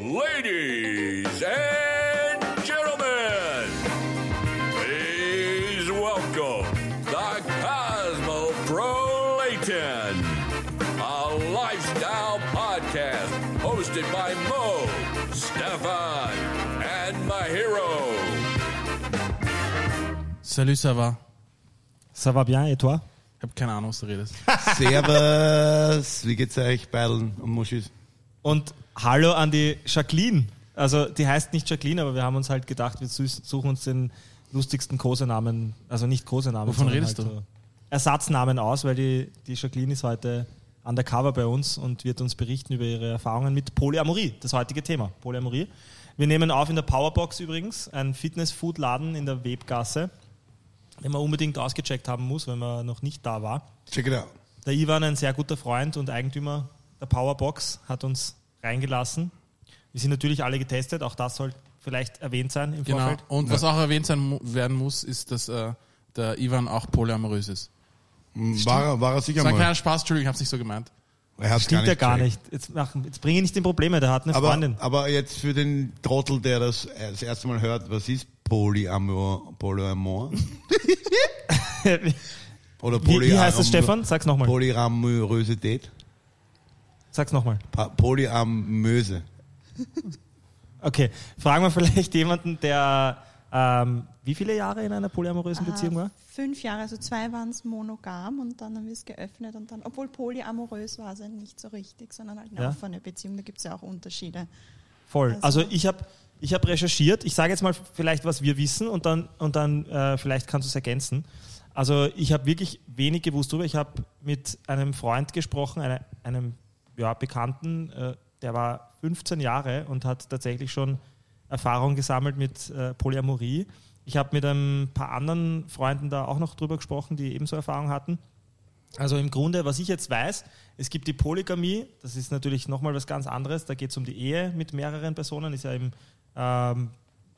Ladies and gentlemen, please welcome the Cosmopolitan, a lifestyle podcast hosted by Mo, Stefan, and my hero. Salut, ça va? Ça va bien, et toi? Ich habe keine Ahnung, was du redest. Servus, wie geht's euch, Beideln und Muschis? Und hallo an die Jacqueline. Also die heißt nicht Jacqueline, aber wir haben uns halt gedacht, wir suchen uns den lustigsten Kosenamen, also nicht Kosenamen. Wovon sondern redest halt du? so Ersatznamen aus, weil die, die Jacqueline ist heute undercover bei uns und wird uns berichten über ihre Erfahrungen mit Polyamorie, das heutige Thema, Polyamorie. Wir nehmen auf in der Powerbox übrigens, ein Fitness-Food-Laden in der Webgasse, den man unbedingt ausgecheckt haben muss, wenn man noch nicht da war. Check it out. Der Ivan, ein sehr guter Freund und Eigentümer der Powerbox, hat uns reingelassen. Wir sind natürlich alle getestet, auch das soll vielleicht erwähnt sein im Genau. Vorfeld. Und was auch erwähnt sein werden muss, ist, dass äh, der Ivan auch polyamorös ist. War, er- war er sicher Das war ein mal? kleiner Spaß, Entschuldigung, ich habe es nicht so gemeint. Er hat's Stimmt ja gar gecheckt. nicht. Jetzt, mach, jetzt bringe ich nicht in Probleme, der hat eine Aber, Freundin. aber jetzt für den Trottel, der das äh, das erste Mal hört, was ist Polyamor? Polyamor? Oder wie, wie heißt es, Stefan? Sag's nochmal. Polyamorosität? Sag's nochmal. Polyamöse. Okay, fragen wir vielleicht jemanden, der ähm, wie viele Jahre in einer polyamorösen Beziehung war? Fünf Jahre, also zwei waren es monogam und dann haben wir es geöffnet und dann, obwohl polyamorös war es ja nicht so richtig, sondern halt eine Ja. offene Beziehung, da gibt es ja auch Unterschiede. Voll. Also, Also- ich habe ich hab recherchiert. Ich sage jetzt mal vielleicht, was wir wissen und dann, und dann äh, vielleicht kannst du es ergänzen. Also ich habe wirklich wenig gewusst darüber. Ich habe mit einem Freund gesprochen, eine, einem ja, Bekannten, äh, der war 15 Jahre und hat tatsächlich schon Erfahrung gesammelt mit äh, Polyamorie. Ich habe mit ein paar anderen Freunden da auch noch drüber gesprochen, die ebenso Erfahrung hatten. Also im Grunde, was ich jetzt weiß, es gibt die Polygamie, das ist natürlich nochmal was ganz anderes, da geht es um die Ehe mit mehreren Personen, ist ja im ähm,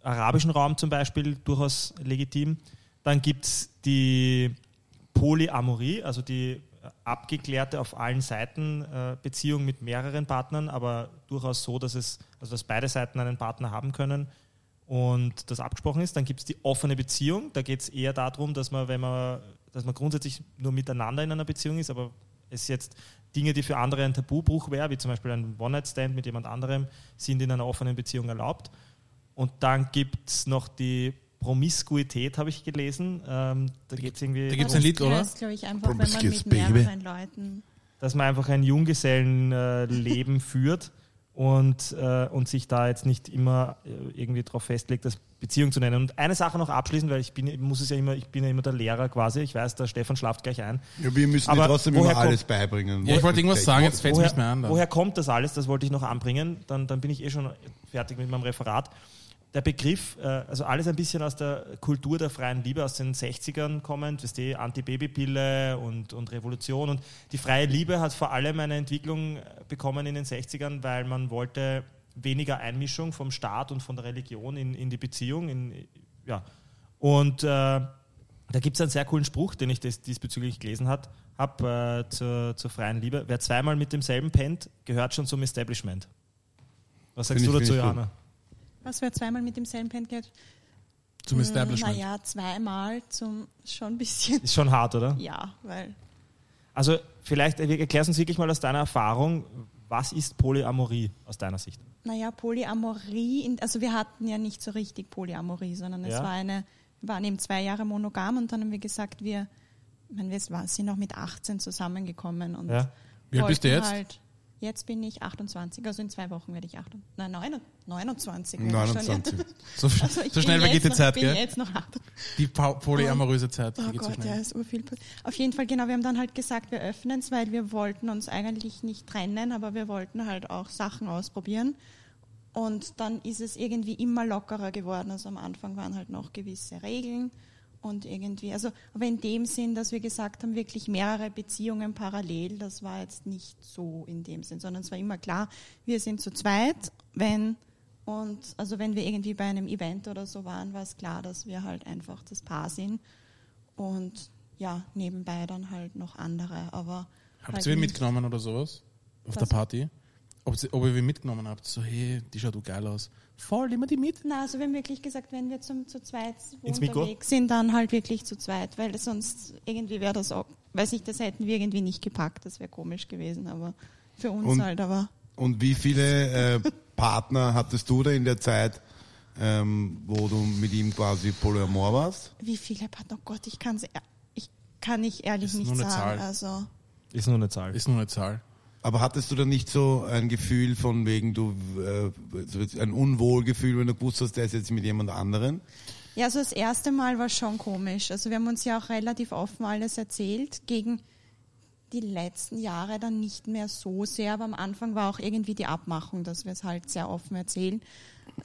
arabischen Raum zum Beispiel durchaus legitim. Dann gibt es die Polyamorie, also die abgeklärte auf allen Seiten äh, Beziehung mit mehreren Partnern, aber durchaus so, dass es, also dass beide Seiten einen Partner haben können und das abgesprochen ist. Dann gibt es die offene Beziehung. Da geht es eher darum, dass man, wenn man, dass man grundsätzlich nur miteinander in einer Beziehung ist, aber es jetzt Dinge, die für andere ein Tabubruch wäre, wie zum Beispiel ein One-Night-Stand mit jemand anderem, sind in einer offenen Beziehung erlaubt. Und dann gibt es noch die Promiskuität, habe ich gelesen. Ähm, da geht es irgendwie, da gibt's Aber ein Lied, das oder? heißt, glaube ich, einfach, wenn man mit Baby. mehreren Leuten dass man einfach ein Junggesellenleben führt und, äh, und sich da jetzt nicht immer äh, irgendwie darauf festlegt, das Beziehung zu nennen. Und eine Sache noch abschließend, weil ich bin, ich muss es ja immer, ich bin ja immer der Lehrer quasi. Ich weiß, der Stefan schlaft gleich ein. Ja, wir müssen Aber trotzdem woher immer kommt- alles beibringen. Ja, ich wollte irgendwas sagen, jetzt fällt es nicht mehr an. Dann. woher kommt das alles? Das wollte ich noch anbringen. Dann, dann bin ich eh schon fertig mit meinem Referat. Der Begriff, äh, also alles ein bisschen aus der Kultur der freien Liebe aus den 60ern kommend, weißt du, Anti-Baby-Pille und, und Revolution. Und die freie Liebe hat vor allem eine Entwicklung äh, bekommen in den 60ern, weil man wollte weniger Einmischung vom Staat und von der Religion in, in die Beziehung. In, ja. Und äh, da gibt es einen sehr coolen Spruch, den ich das diesbezüglich gelesen habe, äh, zur, zur freien Liebe. Wer zweimal mit demselben pennt, gehört schon zum Establishment. Was sagst Find du ich- dazu. Johanna? Was wer zweimal mit demselben geht? Zum Establishment. Naja, zweimal zum schon ein bisschen. Ist schon hart, oder? Ja, weil Also vielleicht äh, erklärst uns wirklich mal aus deiner Erfahrung, was ist Polyamorie aus deiner Sicht? Naja, Polyamorie, in, also wir hatten ja nicht so richtig Polyamorie, sondern es Ja. war eine, wir waren eben zwei Jahre monogam und dann haben wir gesagt, wir, ich meine, wir sind auch mit 18 zusammengekommen und Ja. Wie alt bist du jetzt? Halt, jetzt bin ich 28, also in zwei Wochen werde ich 28, nein, 29 werde ich schon, 29. So, Also so schnell vergeht jetzt die noch, Zeit, bin gell? jetzt noch 28. Die polyamoröse Zeit, die Oh geht so Gott, ja, ist urviel. Auf jeden Fall, genau, wir haben dann halt gesagt, wir öffnen es, weil wir wollten uns eigentlich nicht trennen, aber wir wollten halt auch Sachen ausprobieren. Und dann ist es irgendwie immer lockerer geworden. Also am Anfang waren halt noch gewisse Regeln und irgendwie, also aber in dem Sinn, dass wir gesagt haben, wirklich mehrere Beziehungen parallel, das war jetzt nicht so in dem Sinn, sondern es war immer klar, wir sind zu zweit, wenn und also wenn wir irgendwie bei einem Event oder so waren, war es klar, dass wir halt einfach das Paar sind und ja, nebenbei dann halt noch andere, aber Habt halt ihr mitgenommen oder sowas? Auf Was? der Party? ob, sie, ob ihr mitgenommen habt. So, hey, die schaut du geil aus. Voll, nehmen wir die mit. Na, also wir haben wirklich gesagt, wenn wir zum, zu zweit unterwegs sind, dann halt wirklich zu zweit, weil sonst irgendwie wäre das auch, weiß ich, das hätten wir irgendwie nicht gepackt, das wäre komisch gewesen, aber für uns Und- halt, aber Und wie viele äh, Partner hattest du da in der Zeit, ähm, wo du mit ihm quasi Polyamor warst? wie viele Partner, oh Gott, ich kann ich kann nicht ehrlich Ist nicht nur eine sagen, Zahl. also Ist nur eine Zahl. Ist nur eine Zahl. Aber hattest du da nicht so ein Gefühl von wegen du äh, ein Unwohlgefühl, wenn du gewusst hast, der ist jetzt mit jemand anderen? Ja, also das erste Mal war schon komisch. Also wir haben uns ja auch relativ offen alles erzählt. Gegen die letzten Jahre dann nicht mehr so sehr, aber am Anfang war auch irgendwie die Abmachung, dass wir es halt sehr offen erzählen.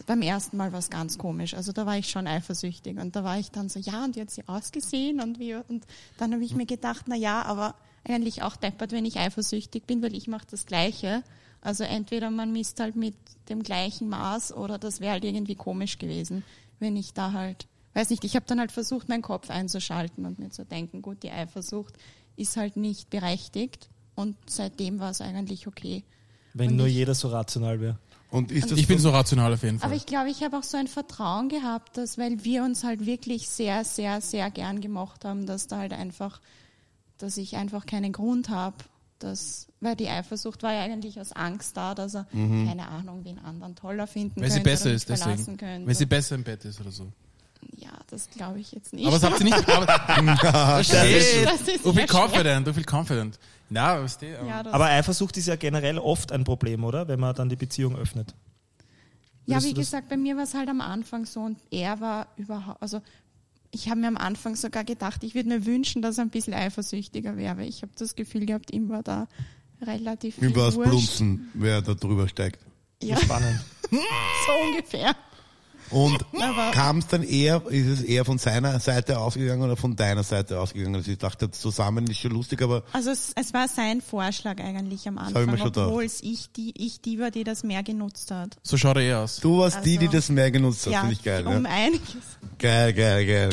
Beim ersten Mal war es ganz komisch. Also da war ich schon eifersüchtig und da war ich dann so, ja, und wie hat sie ausgesehen und wie und dann habe ich mir gedacht, na ja, aber eigentlich auch deppert, wenn ich eifersüchtig bin, weil ich mache das Gleiche. Also entweder man misst halt mit dem gleichen Maß oder das wäre halt irgendwie komisch gewesen, wenn ich da halt, weiß nicht, ich habe dann halt versucht, meinen Kopf einzuschalten und mir zu denken, gut, die Eifersucht ist halt nicht berechtigt und seitdem war es eigentlich okay. Wenn Und nur ich- jeder so rational wäre. Und ist das Ich bin so rational auf jeden Fall. Aber ich glaube, ich habe auch so ein Vertrauen gehabt, dass, weil wir uns halt wirklich sehr, sehr, sehr gern gemocht haben, dass da halt einfach, dass ich einfach keinen Grund habe, dass, weil die Eifersucht war ja eigentlich aus Angst da, dass er, keine Ahnung, wen anderen toller finden Weil sie könnte besser oder mich ist, deswegen. verlassen könnte. Wenn sie besser im Bett ist oder so. ja, das glaube ich jetzt nicht. Aber das habt ihr nicht. Aber, Das ist- das ist so viel confident, so viel confident. Na, weißt du, ähm, ja, das, Aber Eifersucht ist ja generell oft ein Problem, oder? Wenn man dann die Beziehung öffnet. Ja, Würdest wie das- gesagt, bei mir war es halt am Anfang so und er war überhaupt, also ich habe mir am Anfang sogar gedacht, ich würde mir wünschen, dass er ein bisschen eifersüchtiger wäre. weil Ich habe das Gefühl gehabt, ihm war da relativ viel Übers. Blunzen, wer da drüber steigt. Ja, Spannend. so ungefähr. Und kam es dann eher, ist es eher von seiner Seite ausgegangen oder von deiner Seite ausgegangen? Also ich dachte, zusammen ist schon lustig, aber Also es, es war sein Vorschlag eigentlich am Anfang, obwohl es ich die, ich die war, die das mehr genutzt hat. so schaut er eh aus. du warst die, die Also- das mehr genutzt hat. ja, Finde ich geil. um Ja. einiges. Geil, geil, geil.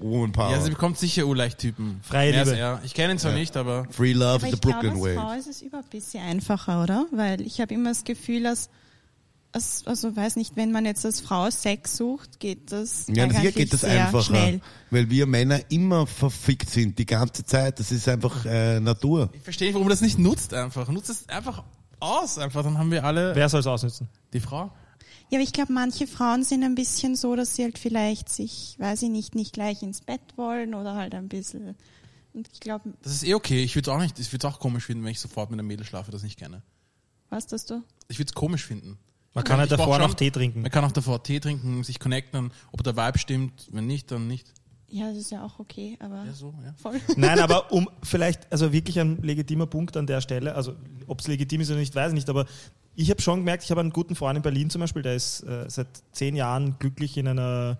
Woman Power. Ja, sie bekommt sicher urleicht-Typen. Freie Mehr Liebe. er. Ich kenne ihn zwar Ja. nicht, aber Free Love Aber is the ich glaube, Brooklyn als Way. Frau ist es überhaupt ein bisschen einfacher, oder? Weil ich habe immer das Gefühl, dass, also weiß nicht, wenn man jetzt als Frau Sex sucht, geht das Ja, eigentlich geht das einfacher, schnell. weil wir Männer immer verfickt sind, die ganze Zeit. Das ist einfach äh, Natur. ich verstehe nicht, warum das nicht nutzt einfach. Nutzt es einfach aus, einfach. Dann haben wir alle Wer soll es ausnutzen? die Frau. Ja, aber ich glaube, manche Frauen sind ein bisschen so, dass sie halt vielleicht sich, weiß ich nicht, nicht gleich ins Bett wollen oder halt ein bisschen. Und ich glaube, Das ist eh okay. Ich würde es auch nicht, ich würde es auch komisch finden, wenn ich sofort mit einem Mädel schlafe, das ich nicht kenne. was das du? Ich würde es komisch finden. Man kann ja brauch davor schon- noch Tee trinken. Man kann auch davor Tee trinken, sich connecten, ob der Vibe stimmt. Wenn nicht, dann nicht. Ja, das ist ja auch okay, aber Ja, so, ja. voll. Nein, aber um vielleicht, also wirklich ein legitimer Punkt an der Stelle, also ob es legitim ist oder nicht, weiß ich nicht, aber ich habe schon gemerkt, ich habe einen guten Freund in Berlin zum Beispiel, der ist äh, seit zehn Jahren glücklich in einer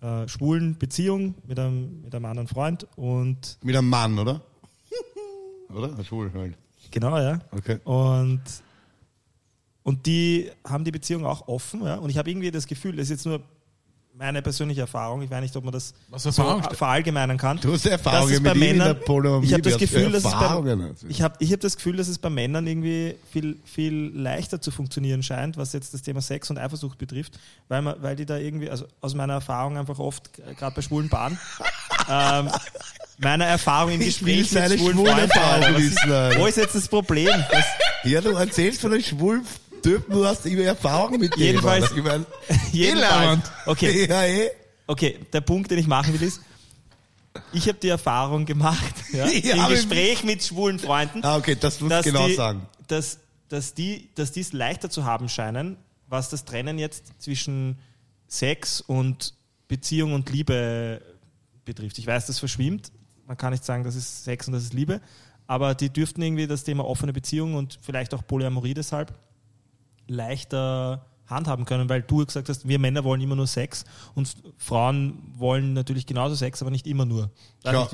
äh, schwulen Beziehung mit einem, mit einem anderen Freund und Mit einem Mann, oder? oder? Schwul halt. genau, ja. Okay. Und, und die haben die Beziehung auch offen, ja. Und ich habe irgendwie das Gefühl, das ist jetzt nur meine persönliche Erfahrung, ich weiß nicht, ob man das so verallgemeinern kann. Du hast Erfahrungen bei Männern, ich habe das Gefühl, dass es bei, ich habe ich hab das Gefühl, dass es bei Männern irgendwie viel, viel leichter zu funktionieren scheint, was jetzt das Thema Sex und Eifersucht betrifft, weil, man, weil die da irgendwie, also aus meiner Erfahrung einfach oft, gerade bei schwulen Paaren, ähm, meiner Erfahrung im Gespräch mit schwulen Freunden, wo ist jetzt das Problem? Das, Ja, du erzählst von einem schwulen Typen, du hast immer Erfahrung mit dem. Jedenfalls-. Ich mein, jedenfalls, okay, ja, eh. Okay, der Punkt, den ich machen will, ist, ich habe die Erfahrung gemacht, ja, Ja, im Gespräch mit schwulen Freunden, Ah, okay, das dass, genau die, sagen. dass, dass, die, dass die es leichter zu haben scheinen, was das Trennen jetzt zwischen Sex und Beziehung und Liebe betrifft. Ich weiß, das verschwimmt. Man kann nicht sagen, das ist Sex und das ist Liebe. Aber die dürften irgendwie das Thema offene Beziehung und vielleicht auch Polyamorie deshalb leichter handhaben können, weil du gesagt hast, wir Männer wollen immer nur Sex und Frauen wollen natürlich genauso Sex, aber nicht immer nur. Ja.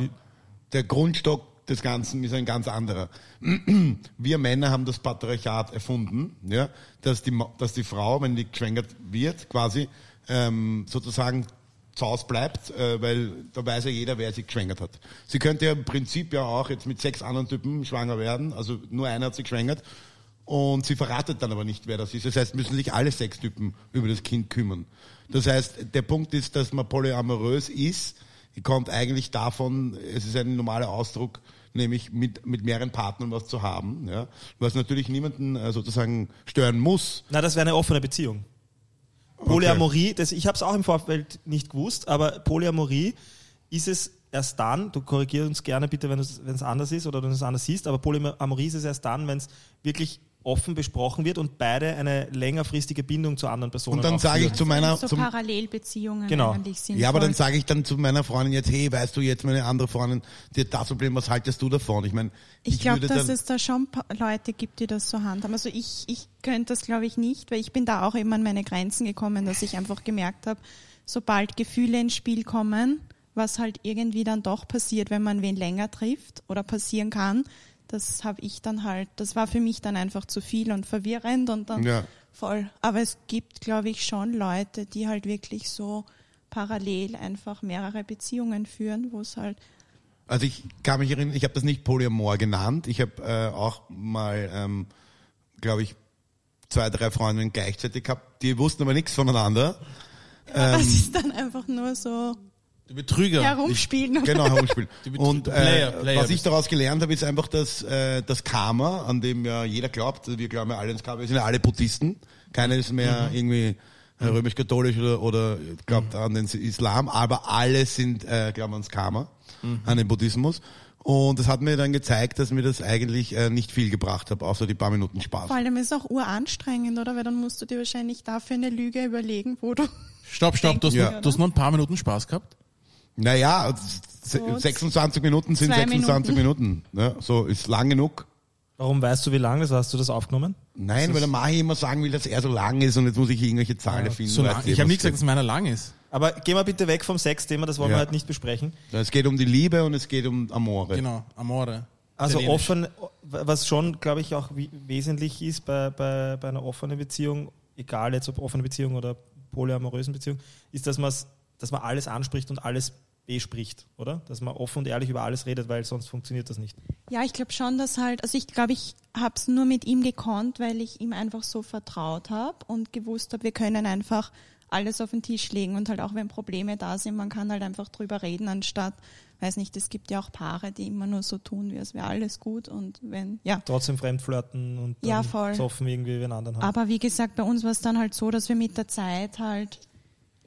Der Grundstock des Ganzen ist ein ganz anderer. Wir Männer haben das Patriarchat erfunden, ja, dass die, dass die Frau, wenn die geschwängert wird, quasi ähm, sozusagen zu Hause bleibt, äh, weil da weiß ja jeder, wer sie geschwängert hat. Sie könnte ja im Prinzip ja auch jetzt mit sechs anderen Typen schwanger werden, also nur einer hat sie geschwängert und sie verratet dann aber nicht, wer das ist. Das heißt, müssen sich alle Sextypen über das Kind kümmern. Das heißt, der Punkt ist, dass man polyamorös ist, kommt eigentlich davon, es ist ein normaler Ausdruck, nämlich mit, mit mehreren Partnern was zu haben, ja, was natürlich niemanden äh, sozusagen stören muss. Na, das wäre eine offene Beziehung. Polyamorie, das, ich habe es auch im Vorfeld nicht gewusst, aber Polyamorie ist es erst dann, du korrigierst uns gerne bitte, wenn es anders ist oder du es anders siehst, aber Polyamorie ist es erst dann, wenn es wirklich offen besprochen wird und beide eine längerfristige Bindung zu anderen Personen Und dann sage ich zu meiner, so zum, Parallelbeziehungen Genau. eigentlich sind. ja, aber dann sage ich dann zu meiner Freundin jetzt, hey, weißt du jetzt meine andere Freundin, die hat das Problem, was haltest du davon? Ich meine, Ich glaube, würde dass es da schon Leute gibt, die das so handhaben. Also ich, ich könnte das, glaube ich, nicht, weil ich bin da auch immer an meine Grenzen gekommen, dass ich einfach gemerkt habe, sobald Gefühle ins Spiel kommen, was halt irgendwie dann doch passiert, wenn man wen länger trifft oder passieren kann, das habe ich dann halt, das war für mich dann einfach zu viel und verwirrend und dann Ja. voll. Aber es gibt, glaube ich, schon Leute, die halt wirklich so parallel einfach mehrere Beziehungen führen, wo es halt Also ich kann mich erinnern, ich habe das nicht Polyamor genannt. Ich habe äh, auch mal, ähm, glaube ich, zwei, drei Freundinnen gleichzeitig gehabt. Die wussten aber nichts voneinander. das ist dann einfach nur so Du Betrüger. herumspielen. Genau, herumspielen. Die Und äh, Player, Player was ich daraus gelernt habe, ist einfach, dass äh, das Karma, an dem ja jeder glaubt, also wir glauben ja alle ins Karma, wir sind ja alle Buddhisten. Keiner ist mehr irgendwie äh, römisch-katholisch oder, oder glaubt an den Islam, aber alle sind, äh, glauben ans Karma, an den Buddhismus. Und das hat mir dann gezeigt, dass mir das eigentlich äh, nicht viel gebracht hat, außer die paar Minuten Spaß. Vor allem ist es auch uranstrengend, oder? Weil dann musst du dir wahrscheinlich dafür eine Lüge überlegen, wo du. Stopp, stopp, du hast, Ja. nur, du hast nur ein paar Minuten Spaß gehabt? Naja, se- So, 26 Minuten sind zwei 26 Minuten. Ne? So ist lang genug. Warum weißt du, wie lange das Hast du das aufgenommen? Nein, weil der Mahi immer sagen will, dass er so lang ist und jetzt muss ich irgendwelche Zahlen erfinden. So weißt lang, ich habe nie gesagt, dass meiner lang ist. Aber gehen wir bitte weg vom Sexthema, das wollen Ja. wir halt nicht besprechen. Es geht um die Liebe und es geht um Amore. Genau, Amore. Also Italienisch. offen, was schon, glaube ich, auch wesentlich ist bei, bei, bei einer offenen Beziehung, egal jetzt ob offene Beziehung oder polyamorösen Beziehung, ist, dass, dass man alles anspricht und alles bespricht, oder? Dass man offen und ehrlich über alles redet, weil sonst funktioniert das nicht. Ja, ich glaube schon, dass halt, also ich glaube, ich habe es nur mit ihm gekonnt, weil ich ihm einfach so vertraut habe und gewusst habe, wir können einfach alles auf den Tisch legen und halt auch wenn Probleme da sind, man kann halt einfach drüber reden, anstatt, weiß nicht, es gibt ja auch Paare, die immer nur so tun, wie es wäre alles gut und wenn, ja. Trotzdem fremdflirten und Ja, voll. zoffen irgendwie wie einen anderen haben. Aber wie gesagt, bei uns war es dann halt so, dass wir mit der Zeit halt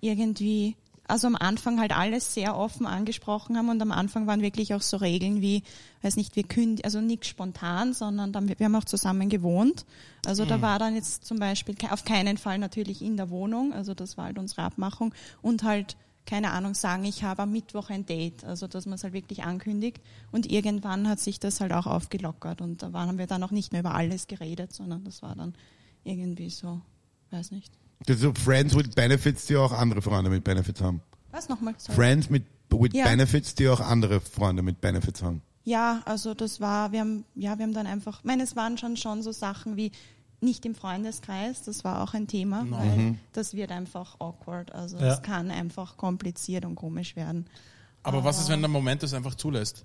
irgendwie, also am Anfang halt alles sehr offen angesprochen haben und am Anfang waren wirklich auch so Regeln wie, weiß nicht, wir kündigen, also nichts spontan, sondern dann, wir haben auch zusammen gewohnt. Also da war dann jetzt zum Beispiel auf keinen Fall natürlich in der Wohnung, also das war halt unsere Abmachung und halt keine Ahnung, sagen, ich habe am Mittwoch ein Date, also dass man es halt wirklich ankündigt. Und irgendwann hat sich das halt auch aufgelockert und da waren, haben wir dann auch nicht mehr über alles geredet, sondern das war dann irgendwie so, weiß nicht. Das sind so Friends with Benefits, die auch andere Freunde mit Benefits haben. Was nochmal? Sorry. Friends mit with Ja. Benefits, die auch andere Freunde mit Benefits haben. Ja, also das war, wir haben, ja, wir haben dann einfach, ich meine, es waren schon schon so Sachen wie nicht im Freundeskreis, das war auch ein Thema, weil das wird einfach awkward, also Ja. es kann einfach kompliziert und komisch werden. Aber was ist, wenn der Moment das einfach zulässt?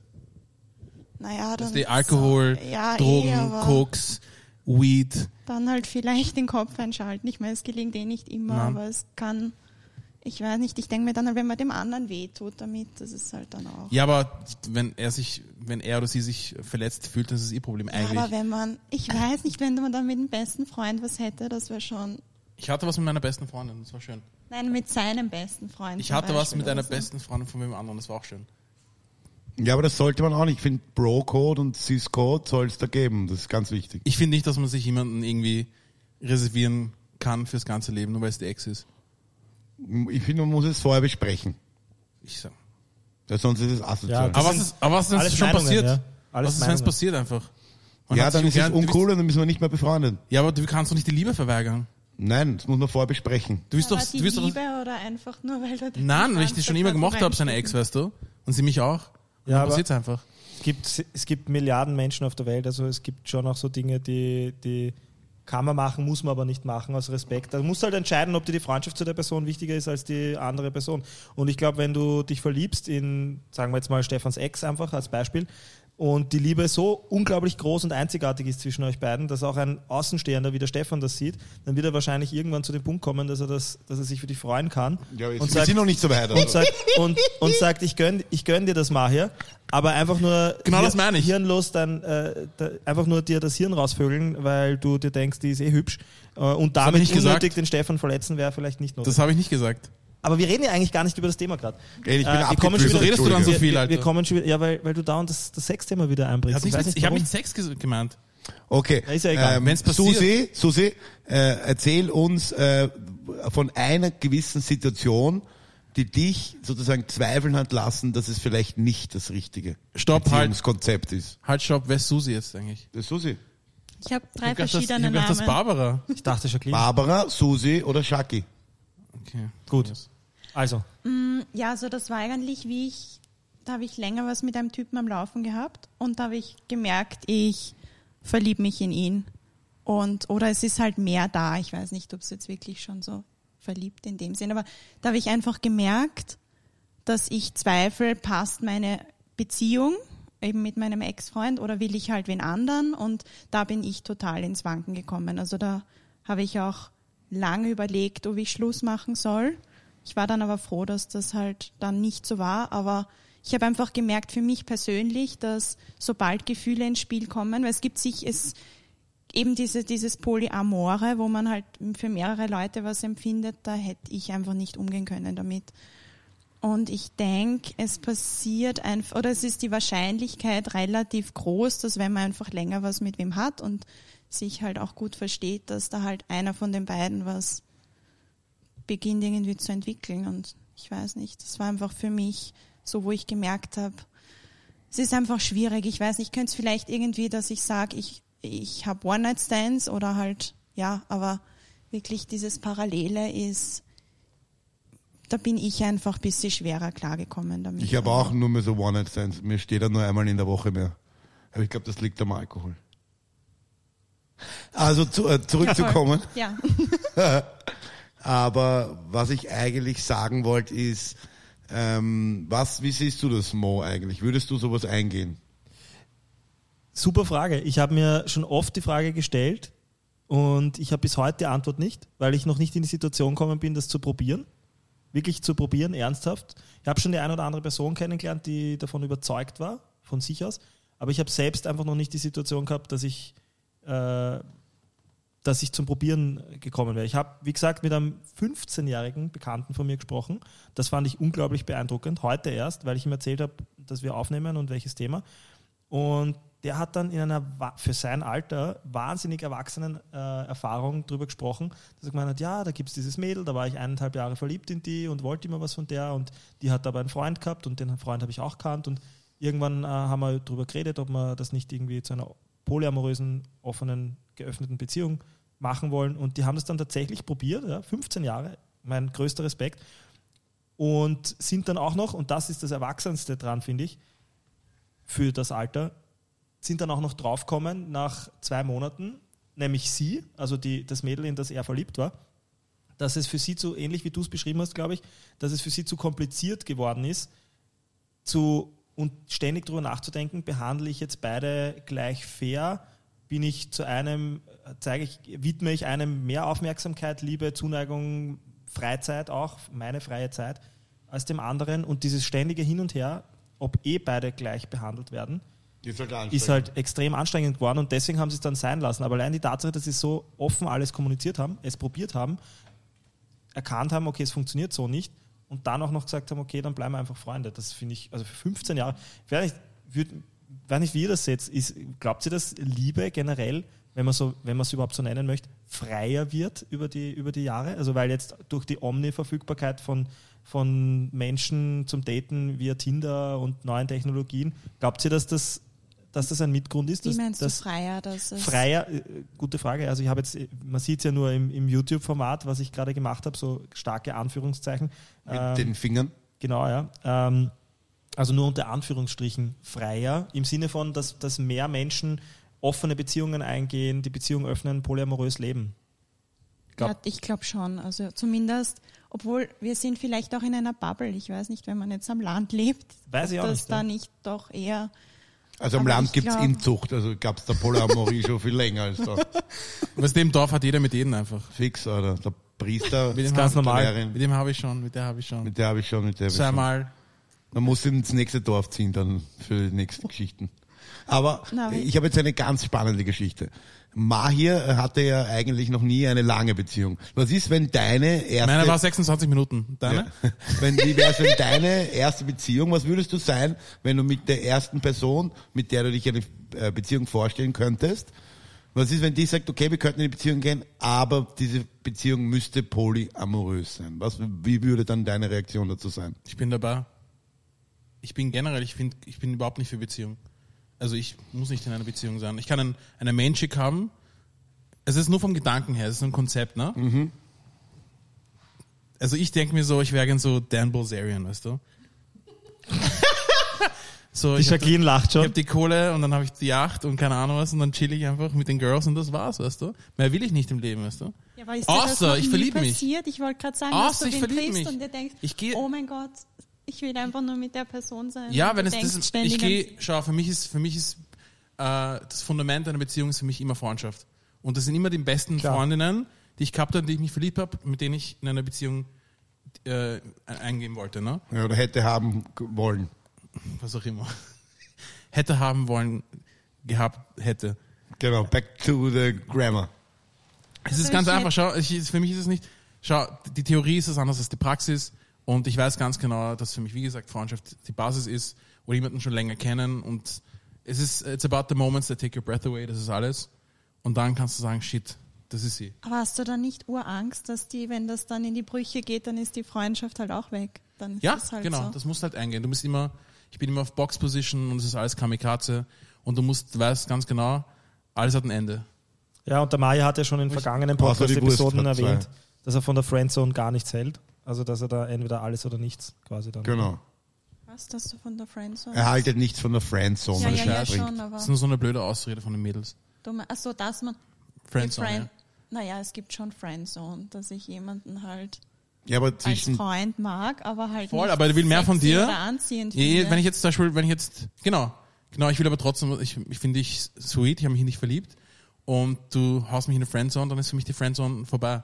Naja, Dass dann die Alkohol, ja, Drogen, eh, aber Koks, Weed. dann halt vielleicht den Kopf einschalten. Ich meine, es gelingt eh nicht immer, Nein. aber es kann, ich weiß nicht, ich denke mir dann, halt, wenn man dem anderen wehtut damit, das ist halt dann auch. Ja, aber wenn er sich, wenn er oder sie sich verletzt fühlt, dann ist es ihr Problem Ja, eigentlich. aber wenn man, ich weiß nicht, wenn man dann mit dem besten Freund was hätte, das wäre schon, ich hatte was mit meiner besten Freundin, das war schön. nein, mit seinem besten Freund. Ich hatte was Beispiel mit einer so. besten Freundin von wem anderen, das war auch schön. Ja, aber das sollte man auch nicht. Ich finde, Bro-Code und Cis-Code soll es da geben. Das ist ganz wichtig. Ich finde nicht, dass man sich jemanden irgendwie reservieren kann fürs ganze Leben, nur weil es die Ex ist. Ich finde, man muss es vorher besprechen. Ich sag. Weil sonst ist es asozial. das Aber was ist, aber was ist, wenn es alles schon Meinungen, passiert? ja. Alles was ist, wenn es passiert einfach? Man ja, dann ist es uncool und dann müssen wir nicht mehr befreundet. Ja, aber du kannst doch nicht die Liebe verweigern. Nein, das muss man vorher besprechen. Du bist Aber doch, die du bist doch, Liebe oder einfach nur, weil du nein, weil ich das schon immer gemocht habe, seine Ex, weißt du? Und sie mich auch. Ja, aber- passiert einfach. Es gibt, es gibt Milliarden Menschen auf der Welt, also es gibt schon auch so Dinge, die, die kann man machen, muss man aber nicht machen, aus Respekt. Da musst du halt entscheiden, ob dir die Freundschaft zu der Person wichtiger ist als die andere Person. Und ich glaube, wenn du dich verliebst in, sagen wir jetzt mal Stefans Ex einfach als Beispiel, und die Liebe so unglaublich groß und einzigartig ist zwischen euch beiden, dass auch ein Außenstehender wie der Stefan das sieht, dann wird er wahrscheinlich irgendwann zu dem Punkt kommen, dass er, das, dass er sich für dich freuen kann. Ja, und sagt, sind noch nicht so weit. und sagt, und, und sagt ich gönn, ich gönn dir das mal hier, aber einfach nur Genau das meine ich. hirnlos dann äh, da, einfach nur dir das Hirn rausvögeln, weil du dir denkst, die ist eh hübsch äh, und damit ich nicht unnötig gesagt. den Stefan verletzen wäre vielleicht nicht notwendig. Das habe ich nicht gesagt. Aber wir reden ja eigentlich gar nicht über das Thema gerade. Ey, ich bin wir kommen schon wieder, redest du dann so wir, viel, wir, Alter? wir kommen schon wieder, ja, weil, weil du dauernd das, das Sexthema wieder einbringst. Mit, nicht, ich habe nicht Sex gemeint. Okay. Ja, ist ja egal. Ähm, Wenn's passiert- Susi, Susi äh, erzähl uns äh, von einer gewissen Situation, die dich sozusagen zweifeln hat lassen, dass es vielleicht nicht das richtige Stopp, halt. Beziehungskonzept ist. Halt, stopp, wer ist Susi jetzt eigentlich? Das ist Susi. Ich habe drei Ich hab gedacht, das, ich verschiedene hab gedacht, das Namen. Barbara. Ich dachte Jacqueline. Barbara, Susi oder Shaki? Okay. Gut. Also, Ja, also das war eigentlich, wie ich, da habe ich länger was mit einem Typen am Laufen gehabt und da habe ich gemerkt, ich verliebe mich in ihn. Und, oder es ist halt mehr da. Ich weiß nicht, ob es jetzt wirklich schon so verliebt in dem Sinn, aber da habe ich einfach gemerkt, dass ich zweifle, passt meine Beziehung eben mit meinem Ex-Freund oder will ich halt wen anderen und da bin ich total ins Wanken gekommen. Also da habe ich auch lange überlegt, ob ich Schluss machen soll. Ich war dann aber froh, dass das halt dann nicht so war, aber ich habe einfach gemerkt für mich persönlich, dass sobald Gefühle ins Spiel kommen, weil es gibt sich es eben diese, dieses Polyamore, wo man halt für mehrere Leute was empfindet, da hätte ich einfach nicht umgehen können damit. Und ich denke, es passiert einfach, oder es ist die Wahrscheinlichkeit relativ groß, dass wenn man einfach länger was mit wem hat und sich halt auch gut versteht, dass da halt einer von den beiden was beginnt irgendwie zu entwickeln. Und ich weiß nicht, das war einfach für mich so, wo ich gemerkt habe, es ist einfach schwierig. Ich weiß nicht, könnte es vielleicht irgendwie, dass ich sage, ich, ich habe One-Night-Stands oder halt, ja, aber wirklich dieses Parallele ist, da bin ich einfach ein bisschen schwerer klargekommen damit. Ich habe auch nur mehr so One-Night-Stands. Mir steht er nur einmal in der Woche mehr. Aber ich glaube, das liegt am Alkohol. Also zu, äh, zurückzukommen. Ja. Aber was ich eigentlich sagen wollte ist, ähm, was, wie siehst du das, Mo, eigentlich? Würdest du sowas eingehen? super Frage. Ich habe mir schon oft die Frage gestellt und ich habe bis heute die Antwort nicht, weil ich noch nicht in die Situation gekommen bin, das zu probieren. Wirklich zu probieren, ernsthaft. Ich habe schon die eine oder andere Person kennengelernt, die davon überzeugt war, von sich aus. Aber ich habe selbst einfach noch nicht die Situation gehabt, dass ich, äh, dass ich zum Probieren gekommen wäre. Ich habe, wie gesagt, mit einem 15-jährigen Bekannten von mir gesprochen. Das fand ich unglaublich beeindruckend. Heute erst, weil ich ihm erzählt habe, dass wir aufnehmen und welches Thema. Und der hat dann in einer für sein Alter wahnsinnig erwachsenen äh, Erfahrung darüber gesprochen, dass er gemeint hat, ja, da gibt es dieses Mädel, da war ich eineinhalb Jahre verliebt in die und wollte immer was von der und die hat aber einen Freund gehabt und den Freund habe ich auch gekannt und irgendwann äh, haben wir darüber geredet, ob wir das nicht irgendwie zu einer polyamorösen, offenen, geöffneten Beziehung machen wollen. Und die haben das dann tatsächlich probiert, ja, 15 Jahre, mein größter Respekt. Und sind dann auch noch, und das ist das Erwachsenste dran, finde ich, für das Alter, sind dann auch noch draufgekommen nach zwei Monaten, nämlich sie, also die, das Mädel, in das er verliebt war, dass es für sie zu, ähnlich wie du es beschrieben hast, glaube ich, dass es für sie zu kompliziert geworden ist, zu und ständig darüber nachzudenken, behandle ich jetzt beide gleich fair, bin ich zu einem, zeige ich, widme ich einem mehr Aufmerksamkeit, Liebe, Zuneigung, Freizeit auch, meine freie Zeit, als dem anderen und dieses ständige Hin und Her, ob eh beide gleich behandelt werden, Ist halt, ist halt extrem anstrengend geworden und deswegen haben sie es dann sein lassen. Aber allein die Tatsache, dass sie so offen alles kommuniziert haben, es probiert haben, erkannt haben, okay, es funktioniert so nicht und dann auch noch gesagt haben, okay, dann bleiben wir einfach Freunde. Das finde ich, also für 15 Jahre, ich weiß nicht, würd, weiß nicht wie ihr das seht, ist, glaubt ihr, dass Liebe generell, wenn man so, wenn man es überhaupt so nennen möchte, freier wird über die, über die Jahre? Also weil jetzt durch die Omni-Verfügbarkeit von, von Menschen zum Daten via Tinder und neuen Technologien, glaubt ihr, dass das, dass das ein Mitgrund ist? Wie dass, meinst dass du freier, dass es Freier, äh, gute Frage. Also ich habe jetzt, man sieht es ja nur im, im YouTube-Format, was ich gerade gemacht habe, so starke Anführungszeichen. mit Ähm, den Fingern. Genau, ja. Ähm, also nur unter Anführungsstrichen freier, im Sinne von, dass, dass mehr Menschen offene Beziehungen eingehen, die Beziehung öffnen, polyamorös leben. glaub- ja, ich glaube schon. Also zumindest, obwohl wir sind vielleicht auch in einer Bubble. Ich weiß nicht, wenn man jetzt am Land lebt, Weiß ich ob auch das nicht, da ja. nicht doch eher Also am Aber Land ich gibt's glaub- Inzucht, also gab's der Polyamorie schon viel länger als da. Was dem Dorf hat jeder mit jedem einfach. Fix, oder? Der Priester, Mit dem ist ganz normal. Mit dem habe ich schon, mit der habe ich schon. mit der habe ich schon, mit der habe ich schon. mal. Man muss ins nächste Dorf ziehen dann für die nächsten Geschichten. Aber ich habe jetzt eine ganz spannende Geschichte. Mahir äh, hatte ja eigentlich noch nie eine lange Beziehung. Was ist, wenn deine erste... Meine war 26 Minuten. Deine? Ja. Wenn, wie wär's, wenn deine erste Beziehung, was würdest du sein, wenn du mit der ersten Person, mit der du dich eine äh, Beziehung vorstellen könntest, was ist, wenn die sagt, okay, wir könnten in die Beziehung gehen, aber diese Beziehung müsste polyamorös sein? Was, wie würde dann deine Reaktion dazu sein? Ich bin dabei. Ich bin generell, ich finde, ich bin überhaupt nicht für Beziehung. Also ich muss nicht in einer Beziehung sein. Ich kann einen, eine Menschik haben. Es ist nur vom Gedanken her, es ist ein Konzept, ne? Mhm. Also ich denke mir so, ich wäre gern so Dan Bilzerian, weißt du? so, Die ich hab Jacqueline lacht Ich schon. habe die Kohle und dann habe ich die Yacht und keine Ahnung was und dann chill ich einfach mit den Girls und das war's, weißt du? Mehr will ich nicht im Leben, weißt du? Ja, Außer, ich nie verlieb mich. passiert? Ich wollte gerade sagen, Außer, dass du ich den verlieb triffst mich. und dir denkst, Ich geh- oh mein Gott, ich will einfach nur mit der Person sein. Ja, wenn es das denkst ist, ständig ich gehe, schau, für mich ist, für mich ist äh, das Fundament einer Beziehung ist für mich immer Freundschaft. Und das sind immer die besten Klar. Freundinnen, die ich gehabt habe, in die ich mich verliebt habe, mit denen ich in einer Beziehung äh, eingehen wollte, ne? Ja, oder hätte haben wollen. Was auch immer. hätte haben wollen, gehabt hätte. Genau, back to the grammar. Es ist Also ganz einfach, schau, ich, für mich ist es nicht, schau, die Theorie ist es anders als die Praxis und ich weiß ganz genau, dass für mich, wie gesagt, Freundschaft die Basis ist oder jemanden schon länger kennen und es ist, it's about the moments that take your breath away, das ist alles. Und dann kannst du sagen, shit, das ist sie. Aber hast du dann nicht Urangst, dass die, wenn das dann in die Brüche geht, dann ist die Freundschaft halt auch weg? Dann ist Ja, das halt genau, so. das musst halt eingehen. Du bist immer, ich bin immer auf Box-Position und es ist alles Kamikaze und du musst, du weißt ganz genau, alles hat ein Ende. Ja, und der Maya hat ja schon in vergangenen Podcast-Episoden erwähnt, dass er von der Friendzone gar nichts hält. Also, dass er da entweder alles oder nichts quasi dann. Genau. Was, dass du von der Friendzone? Er haltet nichts von der Friendzone. ja, ja, ja, schon, aber Das ist nur so eine blöde Ausrede von den Mädels. du me- ach so, dass man Friendzone, Friend, ja. naja, es gibt schon Friendzone, dass ich jemanden halt Ja, aber als zwischen, Freund mag, aber halt Voll, nicht aber er will mehr von dir. Anziehend Ja, wenn ich jetzt zum Beispiel, wenn ich jetzt, genau, genau, ich will aber trotzdem, ich, ich finde dich sweet, ich habe mich in dich verliebt und du haust mich in eine Friendzone, dann ist für mich die Friendzone vorbei.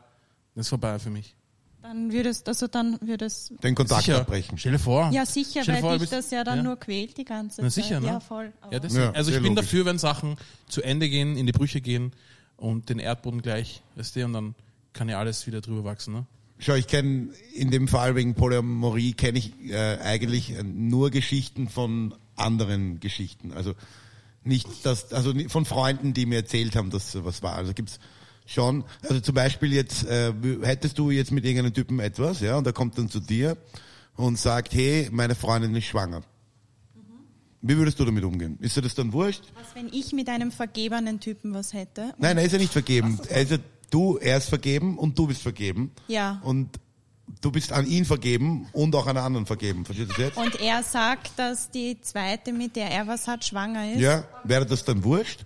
Das ist vorbei für mich. Dann würdest, also dann würdest, den Kontakt sicher. abbrechen. Stell dir vor. ja sicher, Stell dir weil vor, dich das ja dann ja. nur quält die ganze Na Zeit. sicher, ne? Ja, voll. Ja, das, Ja, also ich bin logisch. dafür, wenn Sachen zu Ende gehen, in die Brüche gehen und den Erdboden gleich, weißt du, und dann kann ja alles wieder drüber wachsen, ne? Schau, ich kenne in dem Fall wegen Polyamorie kenne ich äh, eigentlich äh, nur Geschichten von anderen Geschichten. Also nicht das, also von Freunden, die mir erzählt haben, dass so was war. Also gibt's schon, also zum Beispiel jetzt äh, hättest du jetzt mit irgendeinem Typen etwas, ja, und der kommt dann zu dir und sagt, hey, meine Freundin ist schwanger. Wie würdest du damit umgehen? Ist dir das dann wurscht? was, wenn ich mit einem vergebenen Typen was hätte? Nein, er ist ja nicht vergeben. Er ist ja, du, er ist vergeben und du bist vergeben. Ja. Und du bist an ihn vergeben und auch an einen anderen vergeben. Verstehst du das jetzt? Und er sagt, dass die zweite, mit der er was hat, schwanger ist. Ja, wäre das dann wurscht?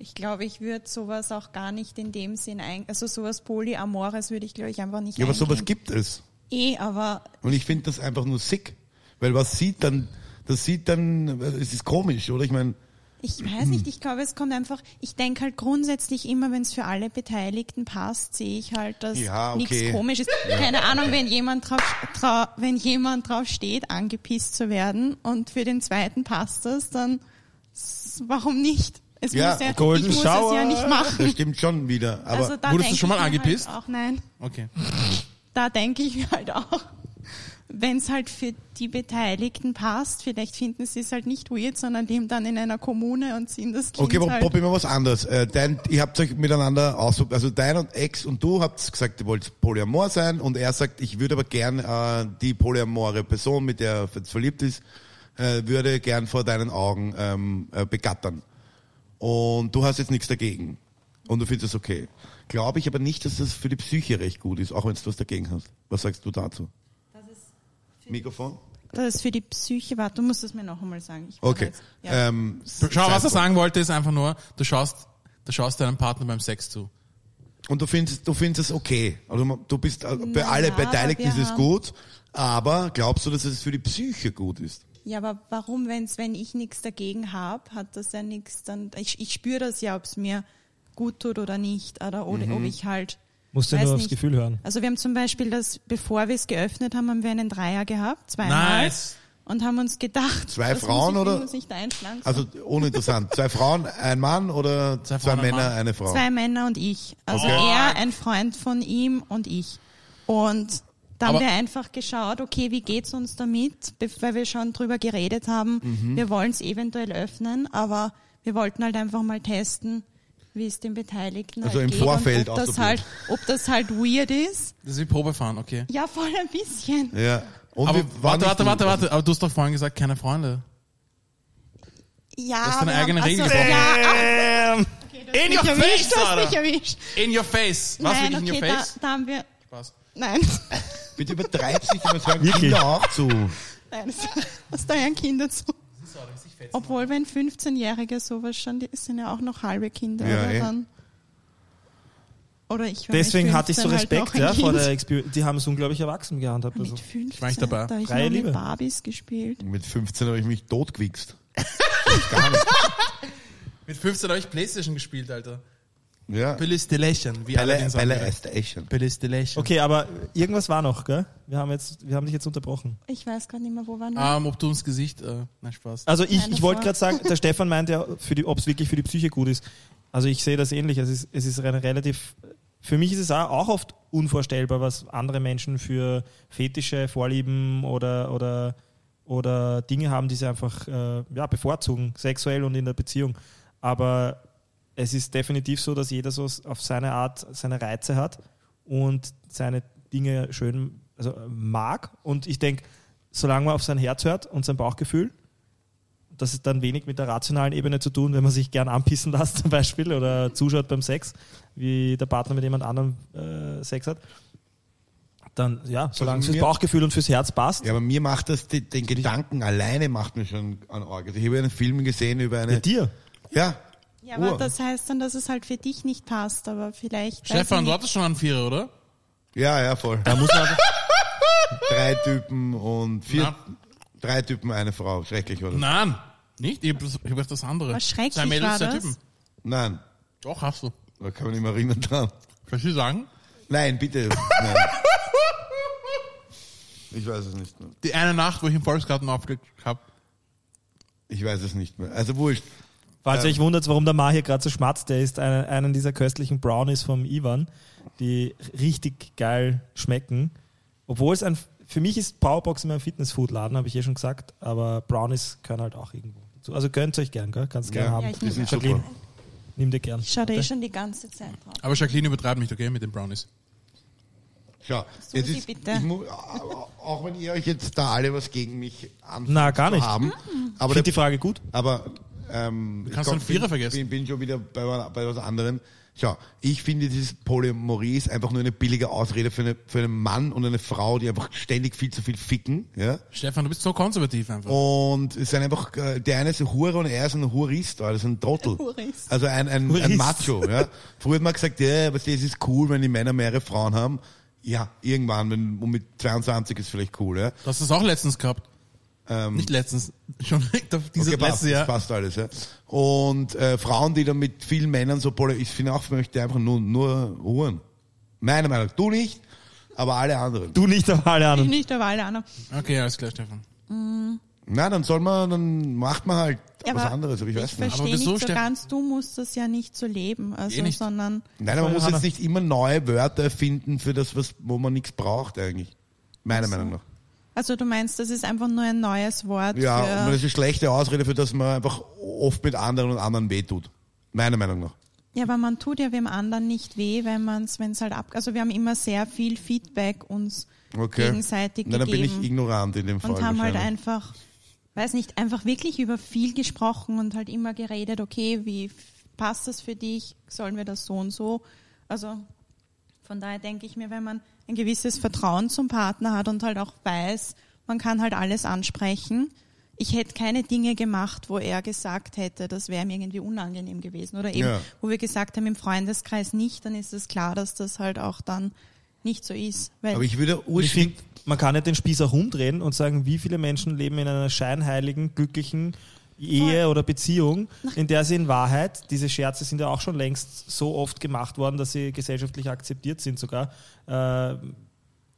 Ich glaube, ich würde sowas auch gar nicht in dem Sinn ein, also sowas Polyamores würde ich glaube ich einfach nicht Ja, aber sowas gibt es. Eh, aber Und ich finde das einfach nur sick. Weil was sieht dann, das sieht dann, es ist komisch, oder? Ich meine, ich weiß nicht, ich glaube, es kommt einfach, ich denke halt grundsätzlich immer, wenn es für alle Beteiligten passt, sehe ich halt, dass Ja, okay. nichts komisch ist. Keine Ahnung, wenn jemand drauf, trau, wenn jemand drauf steht, angepisst zu werden und für den zweiten passt das, dann warum nicht? Es Ja, muss ja, Golden ich muss Shower. es ja nicht machen. das stimmt schon wieder. Aber also wurdest du schon mal mir angepisst? Halt auch nein. Okay. da denke ich mir halt auch, wenn es halt für die Beteiligten passt, vielleicht finden sie es halt nicht weird, sondern leben dann in einer Kommune und ziehen das Kind okay, aber halt. probieren wir was anderes. Äh, dein, ihr habt euch miteinander aus, also dein und Ex und du habt gesagt, ihr wollt Polyamor sein und er sagt, ich würde aber gern äh, die polyamore Person, mit der er verliebt ist, äh, würde gern vor deinen Augen ähm, äh, begattern. Und du hast jetzt nichts dagegen. Und du findest es okay. Glaube ich aber nicht, dass das für die Psyche recht gut ist, auch wenn du was dagegen hast. Was sagst du dazu? Mikrofon? Das ist für die Psyche, warte, du musst es mir noch einmal sagen. Okay. jetzt- Ja. Ähm, Schau, was er sagen wollte, ist einfach nur, du schaust, du schaust deinem Partner beim Sex zu. Und du findest, du findest es okay. Also du bist äh, bei Na alle Beteiligten ist es gut, aber glaubst du, dass es für die Psyche gut ist? Ja, aber warum, wenn's, wenn ich nichts dagegen habe, hat das ja nichts dann. Ich, ich spüre das ja, ob es mir gut tut oder nicht. Oder, oder Mhm. ob ich halt. Musst du nur aufs nicht. Gefühl hören. Also wir haben zum Beispiel das, bevor wir es geöffnet haben, haben wir einen Dreier gehabt, zweimal. Nice. Und haben uns gedacht. Zwei das Frauen muss ich, oder? Also uninteressant. Zwei Frauen, ein Mann oder Zwei zwei, ein Männer, Mann. eine Frau? Zwei Männer und ich. Also Okay. er, ein Freund von ihm und ich. Und da Aber- haben wir einfach geschaut, okay, wie geht's uns damit, weil wir schon drüber geredet haben. Mhm. Wir wollen es eventuell öffnen, aber wir wollten halt einfach mal testen, wie es den Beteiligten Also halt im geht Vorfeld und ob das halt, ob das halt weird ist. Das ist wie Probefahren, okay. Ja, voll ein bisschen. Ja. Und Aber warte, warte, warte, warte. Aber du hast doch vorhin gesagt, keine Freunde. Ja, hast deine wir haben- eigene Regel also, gebrochen. Ja, Ähm, ach, In your erwischt, face, du hast Alter. mich erwischt. In your face. Was Nein, wirklich in okay, your da, face? da haben wir, Spaß. nein. Bitte übertreib's nicht, aber sagen Wirklich? Kinder auch zu. Nein, das, das da hören Kinder zu. Obwohl, wenn 15-Jährige sowas schon, die sind ja auch noch halbe Kinder. Ja, oder, eh. dann, oder ich wenn Deswegen hatte ich so 15 halt Respekt ein ja, vor der Experience. Die haben es unglaublich erwachsen gehandhabt. Also. Mit 15, war ich dabei. da habe ich Freie mit Barbies gespielt. Mit 15 habe ich mich totgewichst. Gar nicht. Mit 15 habe ich Playstation gespielt, Alter. Ja. Pillistillation, wie alle Station. Pillistillation. Okay, aber irgendwas war noch, gell? Wir haben, jetzt, wir haben dich jetzt unterbrochen. Ich weiß gerade nicht mehr, wo waren wir. Ähm, ob du ins Gesicht, äh, nein, Spaß. Also ich, ich wollte gerade sagen, der Stefan meint ja, ob es wirklich für die Psyche gut ist. Also ich sehe das ähnlich. Es ist, es ist eine relativ, für mich ist es auch, auch oft unvorstellbar, was andere Menschen für Fetische, Vorlieben oder, oder, oder Dinge haben, die sie einfach äh, ja, bevorzugen, sexuell und in der Beziehung. Aber es ist definitiv so, dass jeder so auf seine Art seine Reize hat und seine Dinge schön also mag. Und ich denke, solange man auf sein Herz hört und sein Bauchgefühl, das ist dann wenig mit der rationalen Ebene zu tun, wenn man sich gern anpissen lässt zum Beispiel oder zuschaut beim Sex, wie der Partner mit jemand anderem äh, Sex hat. Dann, ja, solange es fürs Bauchgefühl und fürs Herz passt. Ja, aber mir macht das, den, den Gedanken alleine macht mir schon an Orgel. Ich habe einen Film gesehen über eine. Mit dir. Ja. Ja, aber Uhr. das heißt dann, dass es halt für dich nicht passt, aber vielleicht. Stefan, du hattest schon einen Vierer, oder? Ja, ja, voll. Da muss man einfach, Drei Typen und vier. Na. Drei Typen, eine Frau. Schrecklich, oder? Nein, nicht. Ich habe das andere. Was schrecklich Zwei Mädels, war zwei das? Typen. Nein. Doch, hast du. Da kann man nicht mehr erinnern dran. Ich dir sagen? Nein, bitte. Nein. Ich weiß es nicht mehr. Die eine Nacht, wo ich im Volksgarten aufgelegt habe. Ich weiß es nicht mehr. Also wurscht. Falls ihr euch wundert, warum der Ma hier gerade so schmatzt, der ist eine, einen dieser köstlichen Brownies vom Ivan, die richtig geil schmecken. Obwohl es ein, für mich ist Powerbox immer ein Fitnessfood-Laden, habe ich eh schon gesagt, aber Brownies können halt auch irgendwo. dazu. Also gönnt euch gern, gell? Kannst Ja, haben. Ja, ich sind Jacqueline, super. nimm dir gern. Ich schaue eh schon die ganze Zeit drauf. Aber Jacqueline übertreibt nicht, okay, mit den Brownies. Schau, Susi, jetzt ist, bitte. ich mu- auch wenn ihr euch jetzt da alle was gegen mich anfangt Na, gar nicht. haben, Ich aber, finde der, die Frage gut. aber ähm, Du kannst ich einen Vierer vergessen. Bin, bin schon wieder bei, bei was anderem. Schau, ich finde dieses Polymorie ist einfach nur eine billige Ausrede für, eine, für einen Mann und eine Frau, die einfach ständig viel zu viel ficken. Ja? Stefan, du bist so konservativ einfach. Und es sind einfach, äh, der eine ist ein Hure und er ist ein Hurist, das ist ein Trottel. Hurist. Also ein, ein, ein Hurist. Macho, ja. Früher hat man gesagt, ja, was das ist cool, wenn die Männer mehrere Frauen haben. Ja, irgendwann, wenn, und mit 22 ist vielleicht cool, ja. Du hast das auch letztens gehabt. Ähm, Nicht letztens, schon dieses okay, passt, letzte Jahr. passt alles, ja. Und äh, Frauen, die dann mit vielen Männern so polar, ich finde auch, ich möchte einfach nur, nur Huren. Meine Meinung, du nicht, aber alle anderen. Du nicht, aber alle Ich anderen. nicht, aber alle anderen. Okay, alles klar, Stefan. Na, dann soll man, dann macht man halt Ja, was aber anderes, aber ich Ich weiß nicht. Aber verstehe wieso, nicht so Steff- ganz, du musst das ja nicht so leben, also, Eh nicht. sondern Nein, aber man muss jetzt nicht immer neue Wörter erfinden für das, was, wo man nichts braucht eigentlich. Meiner Meinung nach. Also du meinst, das ist einfach nur ein neues Wort Ja, und für... das ist eine schlechte Ausrede für das man einfach oft mit anderen und anderen wehtut. Meiner Meinung nach. Ja, aber man tut ja dem anderen nicht weh, wenn man es, wenn es halt ab... Also wir haben immer sehr viel Feedback uns Okay. gegenseitig Na, dann bin gegeben. ich ignorant in dem Fall. und haben halt einfach, weiß nicht, einfach wirklich über viel gesprochen und halt immer geredet, okay, wie passt das für dich? Sollen wir das so und so? Also von daher denke ich mir, wenn man ein gewisses Vertrauen zum Partner hat und halt auch weiß, man kann halt alles ansprechen. Ich hätte keine Dinge gemacht, wo er gesagt hätte, das wäre mir irgendwie unangenehm gewesen. Oder eben, Ja. wo wir gesagt haben, im Freundeskreis nicht, dann ist es klar, dass das halt auch dann nicht so ist. Weil Aber ich würde Und ich urschwing, finde, man kann nicht den Spieß auch rumdrehen und sagen, wie viele Menschen leben in einer scheinheiligen, glücklichen Ehe oder Beziehung, in der sie in Wahrheit, diese Scherze sind ja auch schon längst so oft gemacht worden, dass sie gesellschaftlich akzeptiert sind sogar, äh,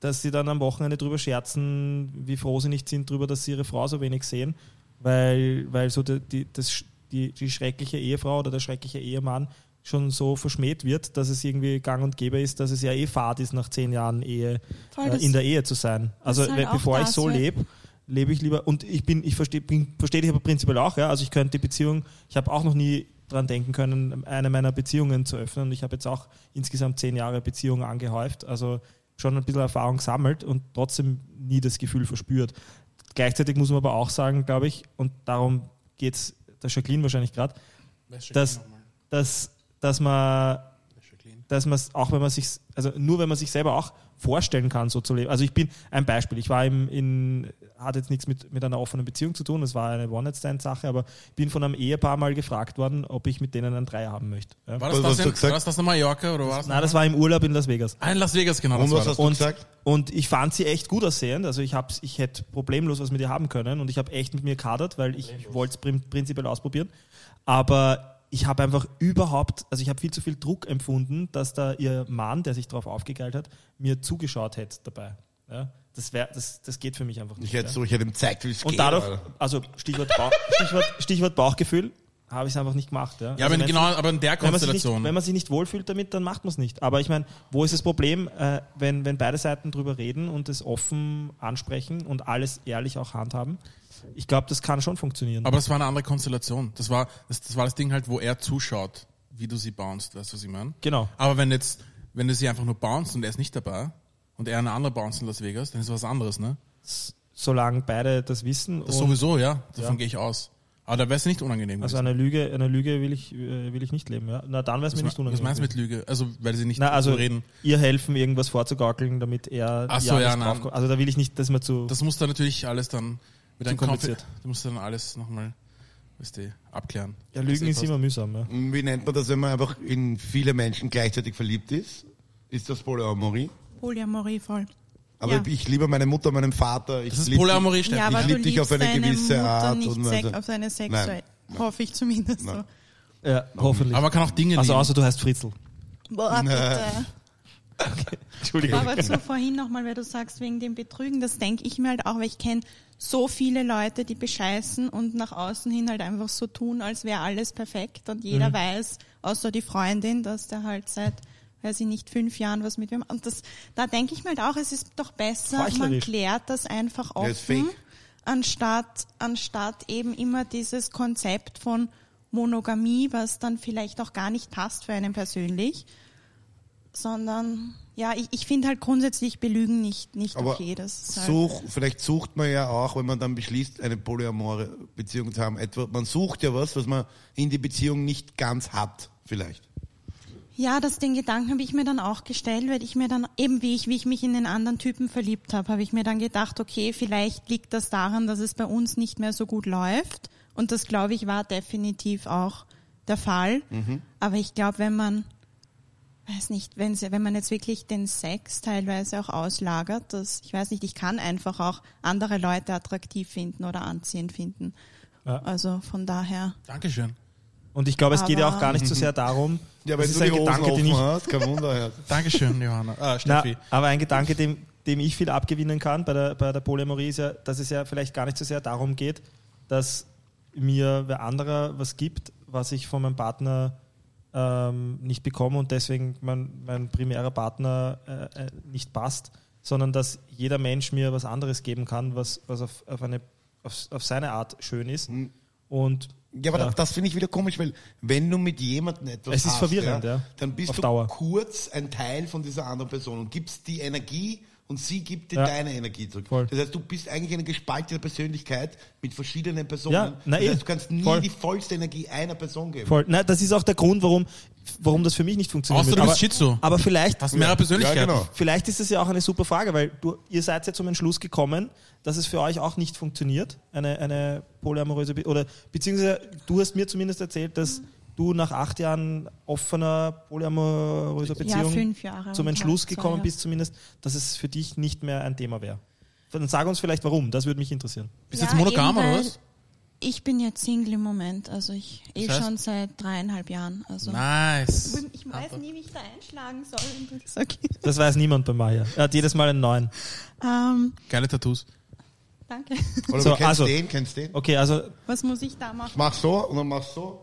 dass sie dann am Wochenende drüber scherzen, wie froh sie nicht sind drüber, dass sie ihre Frau so wenig sehen, weil, weil so die, die, das, die, die schreckliche Ehefrau oder der schreckliche Ehemann schon so verschmäht wird, dass es irgendwie gang und gäbe ist, dass es ja eh fad ist, nach zehn Jahren Ehe Voll, äh, in der Ehe zu sein. Also halt bevor ich so lebe, lebe ich lieber und ich bin, ich verstehe versteh dich aber prinzipiell auch, ja. Also ich könnte die Beziehung, ich habe auch noch nie dran denken können, eine meiner Beziehungen zu öffnen. Ich habe jetzt auch insgesamt zehn Jahre Beziehungen angehäuft, also schon ein bisschen Erfahrung gesammelt und trotzdem nie das Gefühl verspürt. Gleichzeitig muss man aber auch sagen, glaube ich, und darum geht es der Jacqueline wahrscheinlich gerade, dass, dass, dass man dass man es auch wenn man sich also nur wenn man sich selber auch vorstellen kann so zu leben also ich bin ein Beispiel ich war im, in hat jetzt nichts mit, mit einer offenen Beziehung zu tun das war eine One Night Stand Sache aber bin von einem Ehepaar mal gefragt worden ob ich mit denen einen Dreier haben möchte ja. War das Was das, in, war das das in Mallorca oder war das? Nein, das war im Urlaub in Las Vegas Ah, in Las Vegas, genau. Und Das was war das. hast du und, gesagt? und ich fand sie echt gut aussehend. Also ich, hab's, ich hätte problemlos was mit ihr haben können und ich habe echt mit mir kadert, weil ich wollte es prin prinzipiell ausprobieren. Aber ich habe einfach überhaupt, also ich habe viel zu viel Druck empfunden, dass da ihr Mann, der sich darauf aufgegeilt hat, mir zugeschaut hätte dabei. Ja? Das, wär, das, das geht für mich einfach nicht. Ich hätte ja. so, ich hätte ihm gezeigt, wie es Und geht. dadurch, Alter. also Stichwort, Bauch, Stichwort, Stichwort Bauchgefühl, habe ich es einfach nicht gemacht. Ja, Ja, also aber genau, aber in der wenn man, sich nicht, Konstellation. wenn man sich nicht wohlfühlt damit, dann macht man es nicht. Aber ich meine, wo ist das Problem, äh, wenn, wenn beide Seiten drüber reden und es offen ansprechen und alles ehrlich auch handhaben? Ich glaube, das kann schon funktionieren. Aber das war eine andere Konstellation. Das war das, das war das Ding halt, wo er zuschaut, wie du sie bounced, weißt du, was ich meine? Genau. Aber wenn jetzt, wenn du sie einfach nur bounced und er ist nicht dabei und er eine andere bounced in Las Vegas, dann ist was anderes, ne? Solange beide das wissen. Das sowieso, ja. Davon Ja. gehe ich aus. Aber da wäre es nicht unangenehm. also eine Lüge, eine Lüge will ich, äh, will ich nicht leben. Ja? Na, dann wäre es mir nicht me- was unangenehm. meinst du mit Lüge? Also, weil sie nicht Na, also so reden. ihr helfen, irgendwas vorzugaukeln, damit er Ach so, ja nein. draufkommt. Also da will ich nicht, dass man zu... Das musst du natürlich alles dann mit Zu einem kompliziert. Du musst dann alles nochmal, weißt du, abklären. ja, Lügen ist immer mühsam. Ja. Wie nennt man das, wenn man einfach in viele Menschen gleichzeitig verliebt ist? Ist das Polyamorie? Polyamorie voll. Aber Ja. ich liebe meine Mutter, meinen Vater. Ich Das ist Polyamorie, Steffi. Ja, aber ich du lieb dich auf eine gewisse Mutter Art nicht und Weise. auf eine sexuelle. Hoffe ich zumindest Nein. Ja, hoffentlich. Aber man kann auch Dinge also lieben. außer du heißt Fritzl. so. Boah, bitte. Entschuldigung. Aber zu vorhin nochmal, weil du sagst, wegen dem Betrügen, das denke ich mir halt auch, weil ich kenne so viele Leute, die bescheißen und nach außen hin halt einfach so tun, als wäre alles perfekt und jeder Mhm. weiß, außer die Freundin, dass der halt seit, weiß ich nicht, fünf Jahren was mit wem, und das, da denke ich mir halt auch, es ist doch besser, man klärt das einfach offen, fake. anstatt, anstatt eben immer dieses Konzept von Monogamie, was dann vielleicht auch gar nicht passt für einen persönlich, sondern ja, ich, ich finde halt grundsätzlich Belügen nicht, nicht Aber okay. Das halt, Such, vielleicht sucht man ja auch, wenn man dann beschließt, eine polyamore Beziehung zu haben, etwa, man sucht ja was, was man in die Beziehung nicht ganz hat, vielleicht. ja, das den Gedanken habe ich mir dann auch gestellt, weil ich mir dann eben wie ich wie ich mich in den anderen Typen verliebt habe, habe ich mir dann gedacht, okay, vielleicht liegt das daran, dass es bei uns nicht mehr so gut läuft und das glaube ich war definitiv auch der Fall. Aber ich glaube, wenn man weiß nicht, wenn, sie, wenn man jetzt wirklich den Sex teilweise auch auslagert, das, ich weiß nicht, ich kann einfach auch andere Leute attraktiv finden oder anziehend finden. Ja. Also von daher. Dankeschön. Und ich glaube, es geht ja Aber- auch gar nicht so sehr darum, Ja, das wenn ist du die ein Hosen Gedanke, den ich, hast, kein Wunder. Ja. Dankeschön, Johanna. Ah, Na, Steffi. aber ein Gedanke, dem, dem ich viel abgewinnen kann bei der, bei der Polyamorie, ist ja, dass es ja vielleicht gar nicht so sehr darum geht, dass mir wer anderer was gibt, was ich von meinem Partner ähm, nicht bekomme und deswegen mein, mein primärer Partner äh, äh, nicht passt, sondern dass jeder Mensch mir was anderes geben kann, was, was auf, auf, eine, auf, auf seine Art schön ist. Und Ja, aber das finde ich wieder komisch, weil wenn du mit jemandem etwas Es ist hast, verwirrend, ja. dann bist Auf du Dauer. kurz ein Teil von dieser anderen Person und gibst die Energie und sie gibt dir Ja. deine Energie zurück. Voll. Das heißt, du bist eigentlich eine gespaltene Persönlichkeit mit verschiedenen Personen. Ja, na das eh. heißt, du kannst nie Voll. die vollste Energie einer Person geben. Voll. Nein, das ist auch der Grund, warum, warum das für mich nicht funktioniert. Außer du bist Schizo. aber vielleicht, Hast mehrere Persönlichkeiten. Ja, genau. vielleicht ist es ja auch eine super Frage, weil du, ihr seid ja zum Entschluss gekommen, dass es für euch auch nicht funktioniert, eine, eine polyamoröse Be oder beziehungsweise du hast mir zumindest erzählt, dass du nach acht Jahren offener, polyamoröser Beziehung Ja, fünf Jahre. zum Entschluss gekommen bist zumindest, dass es für dich nicht mehr ein Thema wäre. Dann sag uns vielleicht warum, das würde mich interessieren. Bist du jetzt monogam oder was? Ich bin jetzt Single im Moment, also ich eh Das heißt? schon seit dreieinhalb Jahren. Also Nice. ich weiß nie, wie ich da einschlagen soll. das Okay. Das weiß niemand bei Maya. Er hat jedes Mal einen neuen. Ähm, Geile Tattoos. danke. Oder So, du kennst also- den, kennst den. Okay, also Was muss ich da machen? Mach so und dann machst so.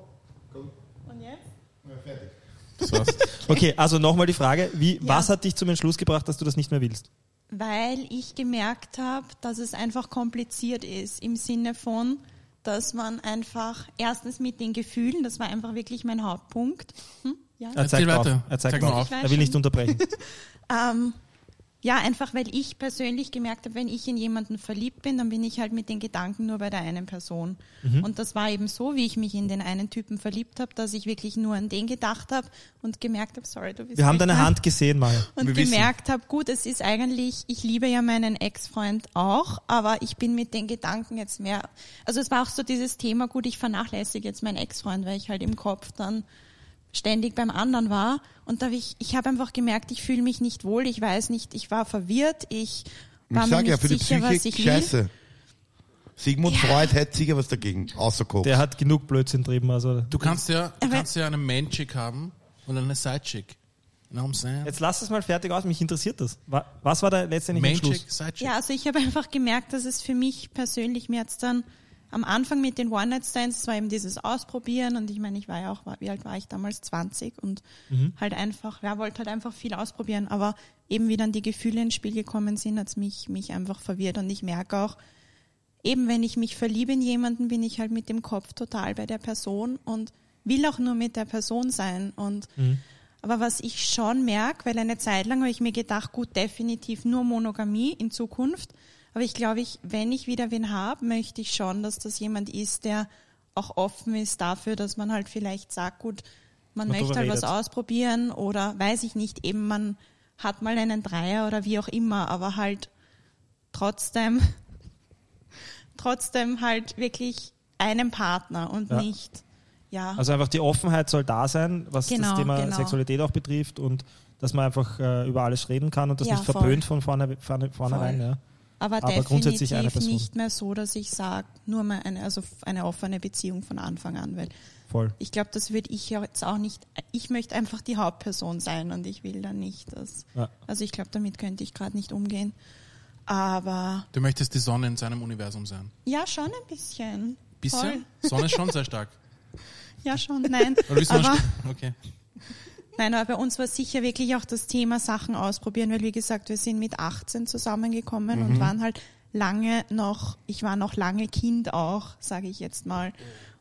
Und jetzt? Ja, fertig. Das war's. Okay, also nochmal die Frage, wie, Ja. was hat dich zum Entschluss gebracht, dass du das nicht mehr willst? Weil ich gemerkt habe, dass es einfach kompliziert ist im Sinne von, dass man einfach erstens mit den Gefühlen, das war einfach wirklich mein Hauptpunkt. Hm? Ja. Er Erzähl zeigt weiter. auf. Er zeigt Zeig mal auf. auf. Er will nicht unterbrechen. Ähm, ja, einfach weil ich persönlich gemerkt habe, wenn ich in jemanden verliebt bin, dann bin ich halt mit den Gedanken nur bei der einen Person. Mhm. Und das war eben so, wie ich mich in den einen Typen verliebt habe, dass ich wirklich nur an den gedacht habe und gemerkt habe, sorry, du bist Wir haben deine nah. Hand gesehen, Maya. und Wir wissen. gemerkt habe, gut, es ist eigentlich, ich liebe ja meinen Ex-Freund auch, aber ich bin mit den Gedanken jetzt mehr, also es war auch so dieses Thema, gut, ich vernachlässige jetzt meinen Ex-Freund, weil ich halt im Kopf dann ständig beim anderen war und da hab ich, ich habe einfach gemerkt, ich fühle mich nicht wohl, ich weiß nicht, ich war verwirrt, ich war Ich mir sag nicht ja, für die sicher, was Psyche ich will. scheiße. Sigmund Freud hätte sicher was dagegen, außer Koks. Der hat genug Blödsinn trieben. Also. Du kannst ja, du Aber- kannst ja eine Main-Chick haben und eine Side-Chick. You know what I'm saying? Jetzt lass es mal fertig aus, mich interessiert das. Wa- Was war der letztendliche Entschluss? Main-Chick, Side-Chick. Ja, also ich habe einfach gemerkt, dass es für mich persönlich mir jetzt dann am Anfang mit den One-Night-Stands, war eben dieses Ausprobieren und ich meine, ich war ja auch, wie alt war ich damals? 20 und halt einfach, ja, wollte halt einfach viel ausprobieren, aber eben wie dann die Gefühle ins Spiel gekommen sind, hat's mich, mich einfach verwirrt und ich merke auch, eben wenn ich mich verliebe in jemanden, bin ich halt mit dem Kopf total bei der Person und will auch nur mit der Person sein und aber was ich schon merke, weil eine Zeit lang habe ich mir gedacht, gut, definitiv nur Monogamie in Zukunft. Aber ich glaube, ich, wenn ich wieder wen habe, möchte ich schon, dass das jemand ist, der auch offen ist dafür, dass man halt vielleicht sagt, gut, man Man möchte halt was redet. ausprobieren oder weiß ich nicht, eben man hat mal einen Dreier oder wie auch immer, aber halt trotzdem, trotzdem halt wirklich einen Partner und Ja. nicht, ja. Also einfach die Offenheit soll da sein, was Genau, das Thema genau. Sexualität auch betrifft und dass man einfach äh, über alles reden kann und das Ja, nicht voll. verpönt von vorne, vorne, vornherein. Ja. Aber, Aber eine definitiv Person. nicht mehr so, dass ich sage, nur mal eine, also eine offene Beziehung von Anfang an, weil Voll. ich glaube, das würde ich ja jetzt auch nicht, ich möchte einfach die Hauptperson sein und ich will dann nicht, dass, Ja. also ich glaube, damit könnte ich gerade nicht umgehen. Aber Du möchtest die Sonne in seinem Universum sein. ja, schon ein bisschen. Bisschen? Voll. Sonne ist schon sehr stark. Ja, schon, nein. Oder bist du aber, okay. Nein, aber bei uns war sicher wirklich auch das Thema Sachen ausprobieren, weil wie gesagt, wir sind mit 18 zusammengekommen Mhm. und waren halt lange noch, ich war noch lange Kind auch, sage ich jetzt mal.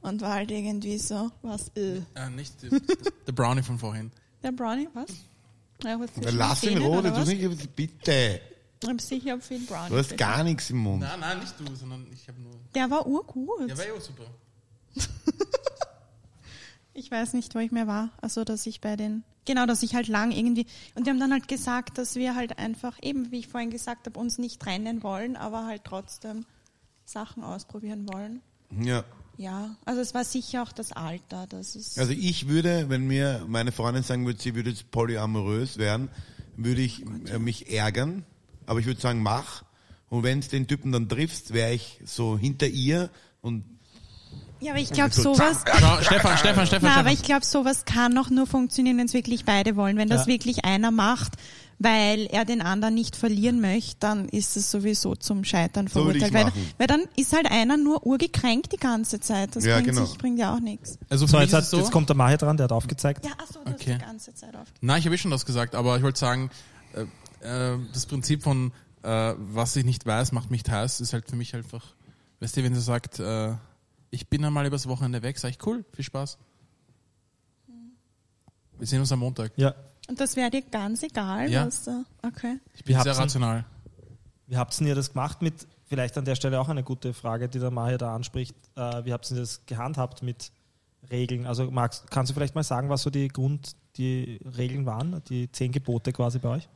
Und war halt irgendwie so, was, äh. Äh, nicht die, der Brownie von vorhin. Der Brownie, was? Ja, was Lass ihn Rode, du nicht, bitte. Ich hab sicher viel Brownie. Du hast gar nichts im Mund. Nein, nein, nicht du, sondern ich habe nur. Der war urgut. Ja, war ja auch super. Ich weiß nicht, wo ich mehr war. Also, dass ich bei den, genau, dass ich halt lang irgendwie, und die haben dann halt gesagt, dass wir halt einfach, eben wie ich vorhin gesagt habe, uns nicht trennen wollen, aber halt trotzdem Sachen ausprobieren wollen. Ja. Ja, also es war sicher auch das Alter, das ist, Also ich würde, wenn mir meine Freundin sagen würde, sie würde jetzt polyamorös werden, würde ich äh, mich ärgern, aber ich würde sagen, mach. Und wenn es den Typen dann triffst, wäre ich so hinter ihr und ja, aber ich glaube so sowas, Stefan, Stefan, Stefan, na, aber ich glaube sowas kann auch nur funktionieren, wenn es wirklich beide wollen. Wenn das Ja. wirklich einer macht, weil er den anderen nicht verlieren möchte, dann ist es sowieso zum Scheitern So verurteilt. weil, weil dann ist halt einer nur urgekränkt die ganze Zeit. Das Ja, bringt, genau. sich, bringt ja auch nichts. Also So, jetzt, hat, so. jetzt kommt der Mahir dran, der hat aufgezeigt. Ja, achso, du Okay. hast die ganze Zeit auf. Nein, ich habe eh schon das gesagt, aber ich wollte sagen, äh, äh, das Prinzip von äh, was ich nicht weiß, macht mich heiß, ist halt für mich einfach, weißt du, wenn sie sagt, äh, ich bin einmal übers Wochenende weg, sage ich, cool, viel Spaß. Wir sehen uns am Montag. Ja. Und das wäre dir ganz egal, Ja. was da. Okay. Ich bin sehr rational. Wie habt ihr das gemacht mit, vielleicht an der Stelle auch eine gute Frage, die der Mahir da anspricht, äh, wie habt ihr das gehandhabt mit Regeln? Also Max, kannst du vielleicht mal sagen, was so die Grund, die Regeln waren, die zehn Gebote quasi bei euch?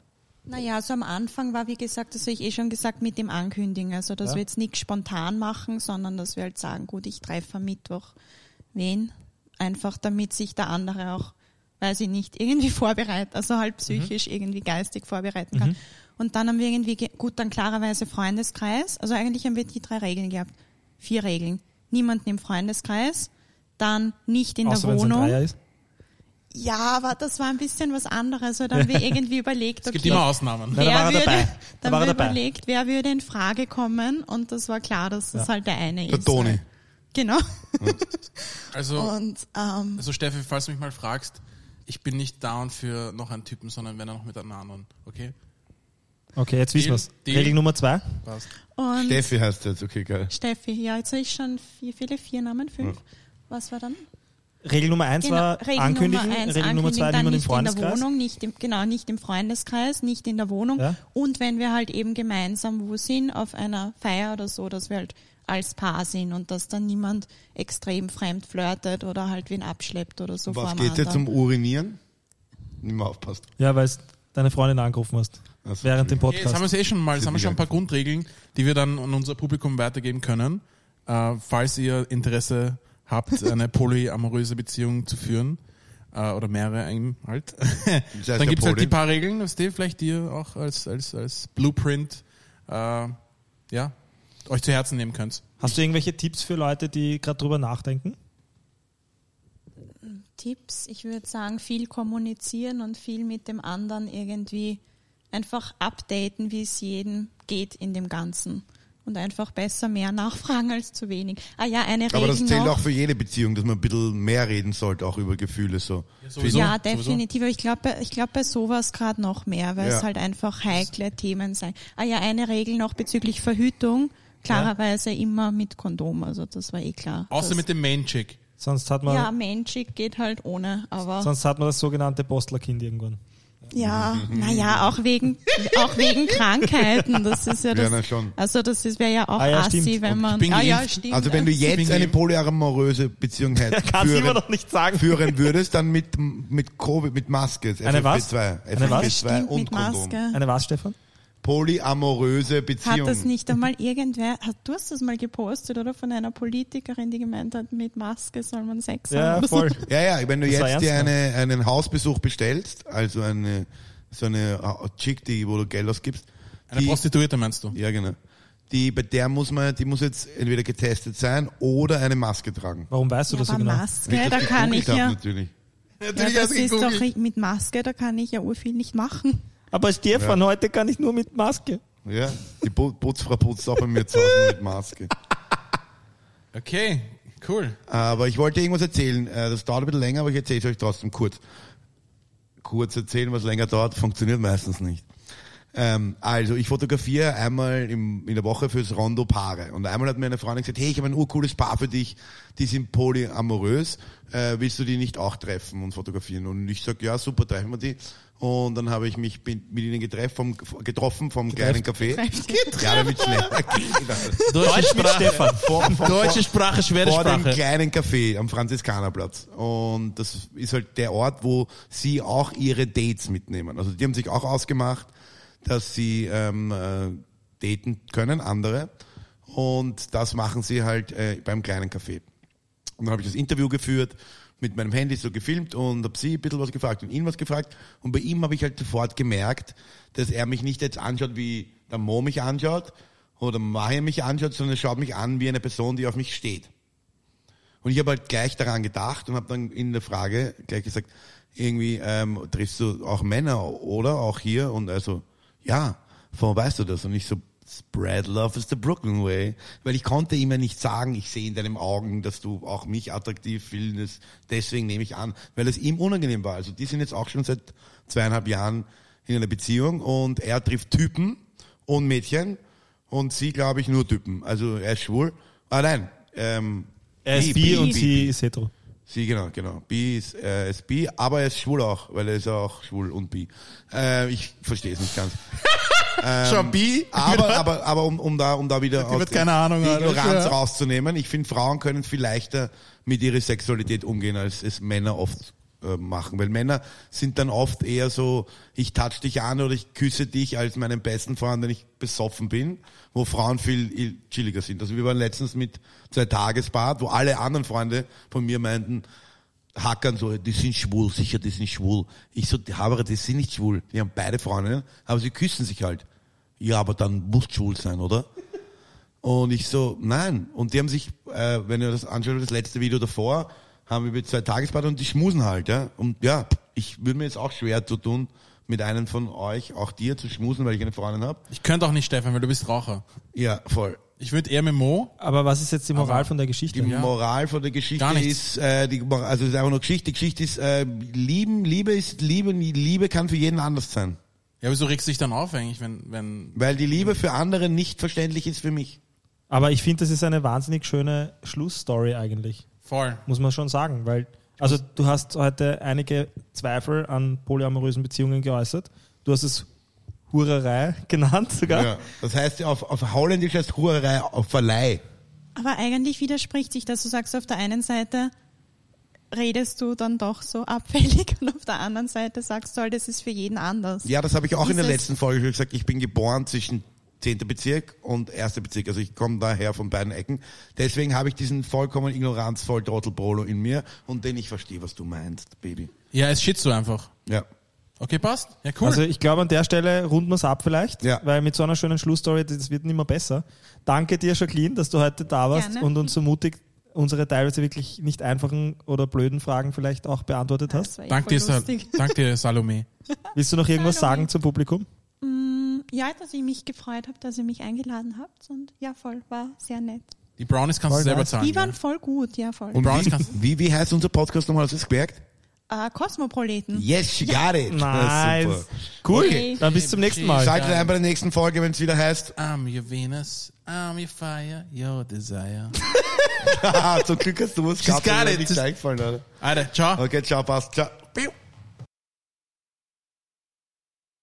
Naja, also am Anfang war, wie gesagt, das habe ich eh schon gesagt, mit dem Ankündigen. Also, dass Ja. wir jetzt nichts spontan machen, sondern dass wir halt sagen, gut, ich treffe am Mittwoch wen. einfach damit sich der andere auch, weiß ich nicht, irgendwie vorbereitet, also halt psychisch, Mhm. irgendwie geistig vorbereiten kann. Und dann haben wir irgendwie, ge- gut, dann klarerweise Freundeskreis, also eigentlich haben wir die drei Regeln gehabt. Vier Regeln. Niemanden im Freundeskreis, dann nicht in Außer der Wohnung. Ja, aber das war ein bisschen was anderes. weil Da haben wir irgendwie überlegt, Es gibt okay, immer Ausnahmen. Nein, da war er würde, dabei. Da Dann war haben er wir dabei. überlegt, wer würde in Frage kommen und das war klar, dass das Ja. halt der eine Der ist. Toni. Genau. Also, Und ähm, also Steffi, falls du mich mal fragst, ich bin nicht down für noch einen Typen, sondern wenn er noch mit einem anderen. Okay? Okay, jetzt wissen wir's. Regel Nummer zwei. Passt. und Steffi heißt jetzt, okay, geil. Steffi, ja, jetzt habe ich schon vier, viele, vier Namen, fünf. Was war dann? Regel Nummer eins war Genau, Regel ankündigen. Nummer eins, Regel Nummer zwei niemand im nicht in der Freundeskreis. Wohnung, nicht im, genau, nicht im Freundeskreis, nicht in der Wohnung. Ja. Und wenn wir halt eben gemeinsam wo sind, auf einer Feier oder so, dass wir halt als Paar sind und dass dann niemand extrem fremd flirtet oder halt wen abschleppt oder so Was vor geht's jetzt um Urinieren? Nicht mehr aufpasst. Ja, weil es deine Freundin angerufen hast. So, während dem Okay, jetzt haben wir Podcast. es eh schon mal, jetzt haben wir schon ein paar. Grundregeln, die wir dann an unser Publikum weitergeben können. Äh, falls ihr Interesse habt, eine polyamoröse Beziehung zu führen, äh, oder mehrere eben halt, heißt dann gibt es halt die paar Regeln, was die vielleicht ihr auch als, als, als Blueprint äh, ja, euch zu Herzen nehmen könnt. Hast du irgendwelche Tipps für Leute, die gerade drüber nachdenken? Tipps, ich würde sagen, viel kommunizieren und viel mit dem anderen irgendwie einfach updaten, wie es jedem geht in dem Ganzen. Und einfach besser mehr nachfragen als zu wenig. Ah ja, eine Regel Aber das zählt noch. auch für jede Beziehung, dass man ein bisschen mehr reden sollte, auch über Gefühle so. sowieso. ja, sowieso. definitiv. Aber ich glaube, ich glaube bei sowas gerade noch mehr, weil Ja. es halt einfach heikle Themen sein. Ah ja, eine Regel noch bezüglich Verhütung. Klarerweise immer mit Kondom, also das war eh klar. Außer mit dem Main-Chick. Sonst hat man, ja, menschig geht halt ohne, aber sonst hat man das sogenannte Postlerkind irgendwann. Ja, naja, auch wegen, auch wegen Krankheiten. Das ist ja das. Ja, schon. Also das ist wäre ja auch Ah ja, assi, stimmt. wenn man. ah ja, stimmt. Also wenn du jetzt eine polyamoröse Beziehung hättest, Kannst du immer führen, noch nicht sagen. führen würdest, dann mit, mit Covid, mit Maske. Eine was? FFP2, Eine was? FFP2 stimmt, und mit Kondom. Maske. Eine was, Stefan? Polyamoröse Hat Beziehung. das nicht einmal irgendwer, hat, du hast das mal gepostet, oder? Von einer Politikerin, die gemeint hat, mit Maske soll man Sex Ja, haben. voll. Ja, ja, wenn du Das jetzt dir ernst eine, einen Hausbesuch bestellst, also eine, so eine äh, Chick, die, wo du Geld ausgibst, Eine die, Prostituierte meinst du? ja genau, die, bei der muss man, die muss jetzt entweder getestet sein oder eine Maske tragen. Warum weißt du Ja, das so genau? Maske, ich da kann ich ja. natürlich. Ja, das ist doch mit Maske, da kann ich ja urviel nicht machen. Aber Stefan, heute kann ich nur mit Maske. Ja, die Pu- Putzfrau putzt auch bei mir zu Hause mit Maske. Okay, cool. Aber ich wollte irgendwas erzählen. Äh, Das dauert ein bisschen länger, aber ich erzähle es euch trotzdem kurz. Kurz erzählen, was länger dauert, funktioniert meistens nicht. Ähm, also ich fotografiere einmal im, in der Woche fürs Rondo Paare. Und einmal hat mir eine Freundin gesagt, hey, ich habe ein urcooles Paar für dich, die sind polyamorös. Äh, willst du die nicht auch treffen und fotografieren? Und ich sag, ja, super, treffen wir die. Und dann habe ich mich mit ihnen getreff vom, getroffen vom kleinen Café. Ja, damit schnell. Deutsch mit Stefan. Vor, vor, Deutsche Sprache, schwere vor dem Sprache. kleinen Café am Franziskanerplatz. Und das ist halt der Ort, wo sie auch ihre Dates mitnehmen. Also die haben sich auch ausgemacht, dass sie ähm, äh, daten können, andere. Und das machen sie halt äh, beim kleinen Café. Und dann habe ich das Interview geführt, mit meinem Handy so gefilmt und habe sie ein bisschen was gefragt und ihn was gefragt. Und bei ihm habe ich halt sofort gemerkt, dass er mich nicht jetzt anschaut, wie der Mo mich anschaut oder Maja mich anschaut, sondern er schaut mich an wie eine Person, die auf mich steht. Und ich habe halt gleich daran gedacht und habe dann in der Frage gleich gesagt, irgendwie ähm, triffst du auch Männer, oder? Auch hier? Und also, ja, von weißt du das? Und ich so, spread love is the Brooklyn way. Weil ich konnte ihm ja nicht sagen, ich sehe in deinen Augen, dass du auch mich attraktiv findest, deswegen nehme ich an, weil es ihm unangenehm war. Also die sind jetzt auch schon seit zweieinhalb Jahren in einer Beziehung und er trifft Typen und Mädchen und sie, glaube ich, nur Typen. Also er ist schwul. Ah nein, ähm, Er ist bi, bi bi, und bi, sie bi. ist hetero. Sie, genau, genau. Bi ist, äh, ist bi, aber er ist schwul auch, weil er ist auch schwul und bi. Äh, ich verstehe es nicht ganz. Schon bi? Aber, aber, aber um, um da, um da wieder aus keine Ahnung, die. Ignoranz rauszunehmen. Ich finde, Frauen können viel leichter mit ihrer Sexualität umgehen, als es Männer oft äh, machen. Weil Männer sind dann oft eher so, ich touch dich an oder ich küsse dich als meinen besten Freund, wenn ich besoffen bin, wo Frauen viel chilliger sind. Also wir waren letztens mit zwei Tagesbad, wo alle anderen Freunde von mir meinten, hackern so, die sind schwul, sicher, die sind schwul. Ich so, die Haberer, die sind nicht schwul. Die haben beide Freundinnen, aber sie küssen sich halt. Ja, aber dann muss schwul sein, oder? Und ich so, nein. Und die haben sich, äh, wenn ihr das anschaut, das letzte Video davor, haben wir zwei Tagespartner und die schmusen halt, ja. Und ja, ich würde mir jetzt auch schwer zu tun, mit einem von euch, auch dir, zu schmusen, weil ich eine Freundin habe. Ich könnte auch nicht, Stefan, weil du bist Raucher. Ja, voll. Ich würde eher mit Mo. Aber was ist jetzt die Moral von der Geschichte? Die Moral von der Geschichte Gar nichts. ist, äh, die, also es ist einfach nur Geschichte. Die Geschichte ist, äh, lieben, Liebe ist Liebe, Liebe kann für jeden anders sein. Ja, wieso regst du dich dann auf eigentlich, wenn, wenn, Weil die Liebe für andere nicht verständlich ist für mich. Aber ich finde, das ist eine wahnsinnig schöne Schlussstory eigentlich. Voll. muss man schon sagen, weil also du hast heute einige Zweifel an polyamorösen Beziehungen geäußert. Du hast es Hurerei genannt sogar. Ja. Das heißt, auf, auf Holländisch heißt Hurerei auf Verleih. Aber eigentlich widerspricht sich das. Du sagst auf der einen Seite, redest du dann doch so abfällig und auf der anderen Seite sagst du halt, das ist für jeden anders. Ja, das habe ich auch in der Dieses- letzten Folge schon gesagt. Ich bin geboren zwischen 10. Bezirk und 1. Bezirk. Also ich komme daher von beiden Ecken. Deswegen habe ich diesen vollkommen ignoranzvoll Trottelbrolo in mir und den ich verstehe, was du meinst, Baby. Ja, es shitst du einfach. Ja. Okay, passt. Ja, cool. Also ich glaube, an der Stelle runden wir es ab vielleicht, Ja. weil mit so einer schönen Schlussstory, das wird nicht mehr besser. Danke dir, Jacqueline, dass du heute da warst Gerne. und uns so mutig unsere teilweise wirklich nicht einfachen oder blöden Fragen vielleicht auch beantwortet hast. Eh dank, voll dir, Sal dank dir, Salome. Willst du noch irgendwas Hallo. sagen zum Publikum? Ja, dass ich mich gefreut habe, dass ihr mich eingeladen habt und ja, voll, war sehr nett. Die Brownies kannst Voll du selber nice. zahlen. Die waren voll gut, ja, voll. Und Browns wie, kannst- wie, wie heißt unser Podcast nochmal? Hast du es gemerkt? Äh, Kosmoproleten. Yes, she got it. Nice. Das ist super. Cool. Okay. Dann bis zum nächsten Mal. Schaltet ein bei der nächsten Folge, wenn es wieder heißt. I'm your Venus, I'm your fire, your desire. Haha, Zum Glück hast du was She's gehabt, it. nicht Just- eingefallen, oder? Alter, ciao. Okay, ciao, passt. Ciao.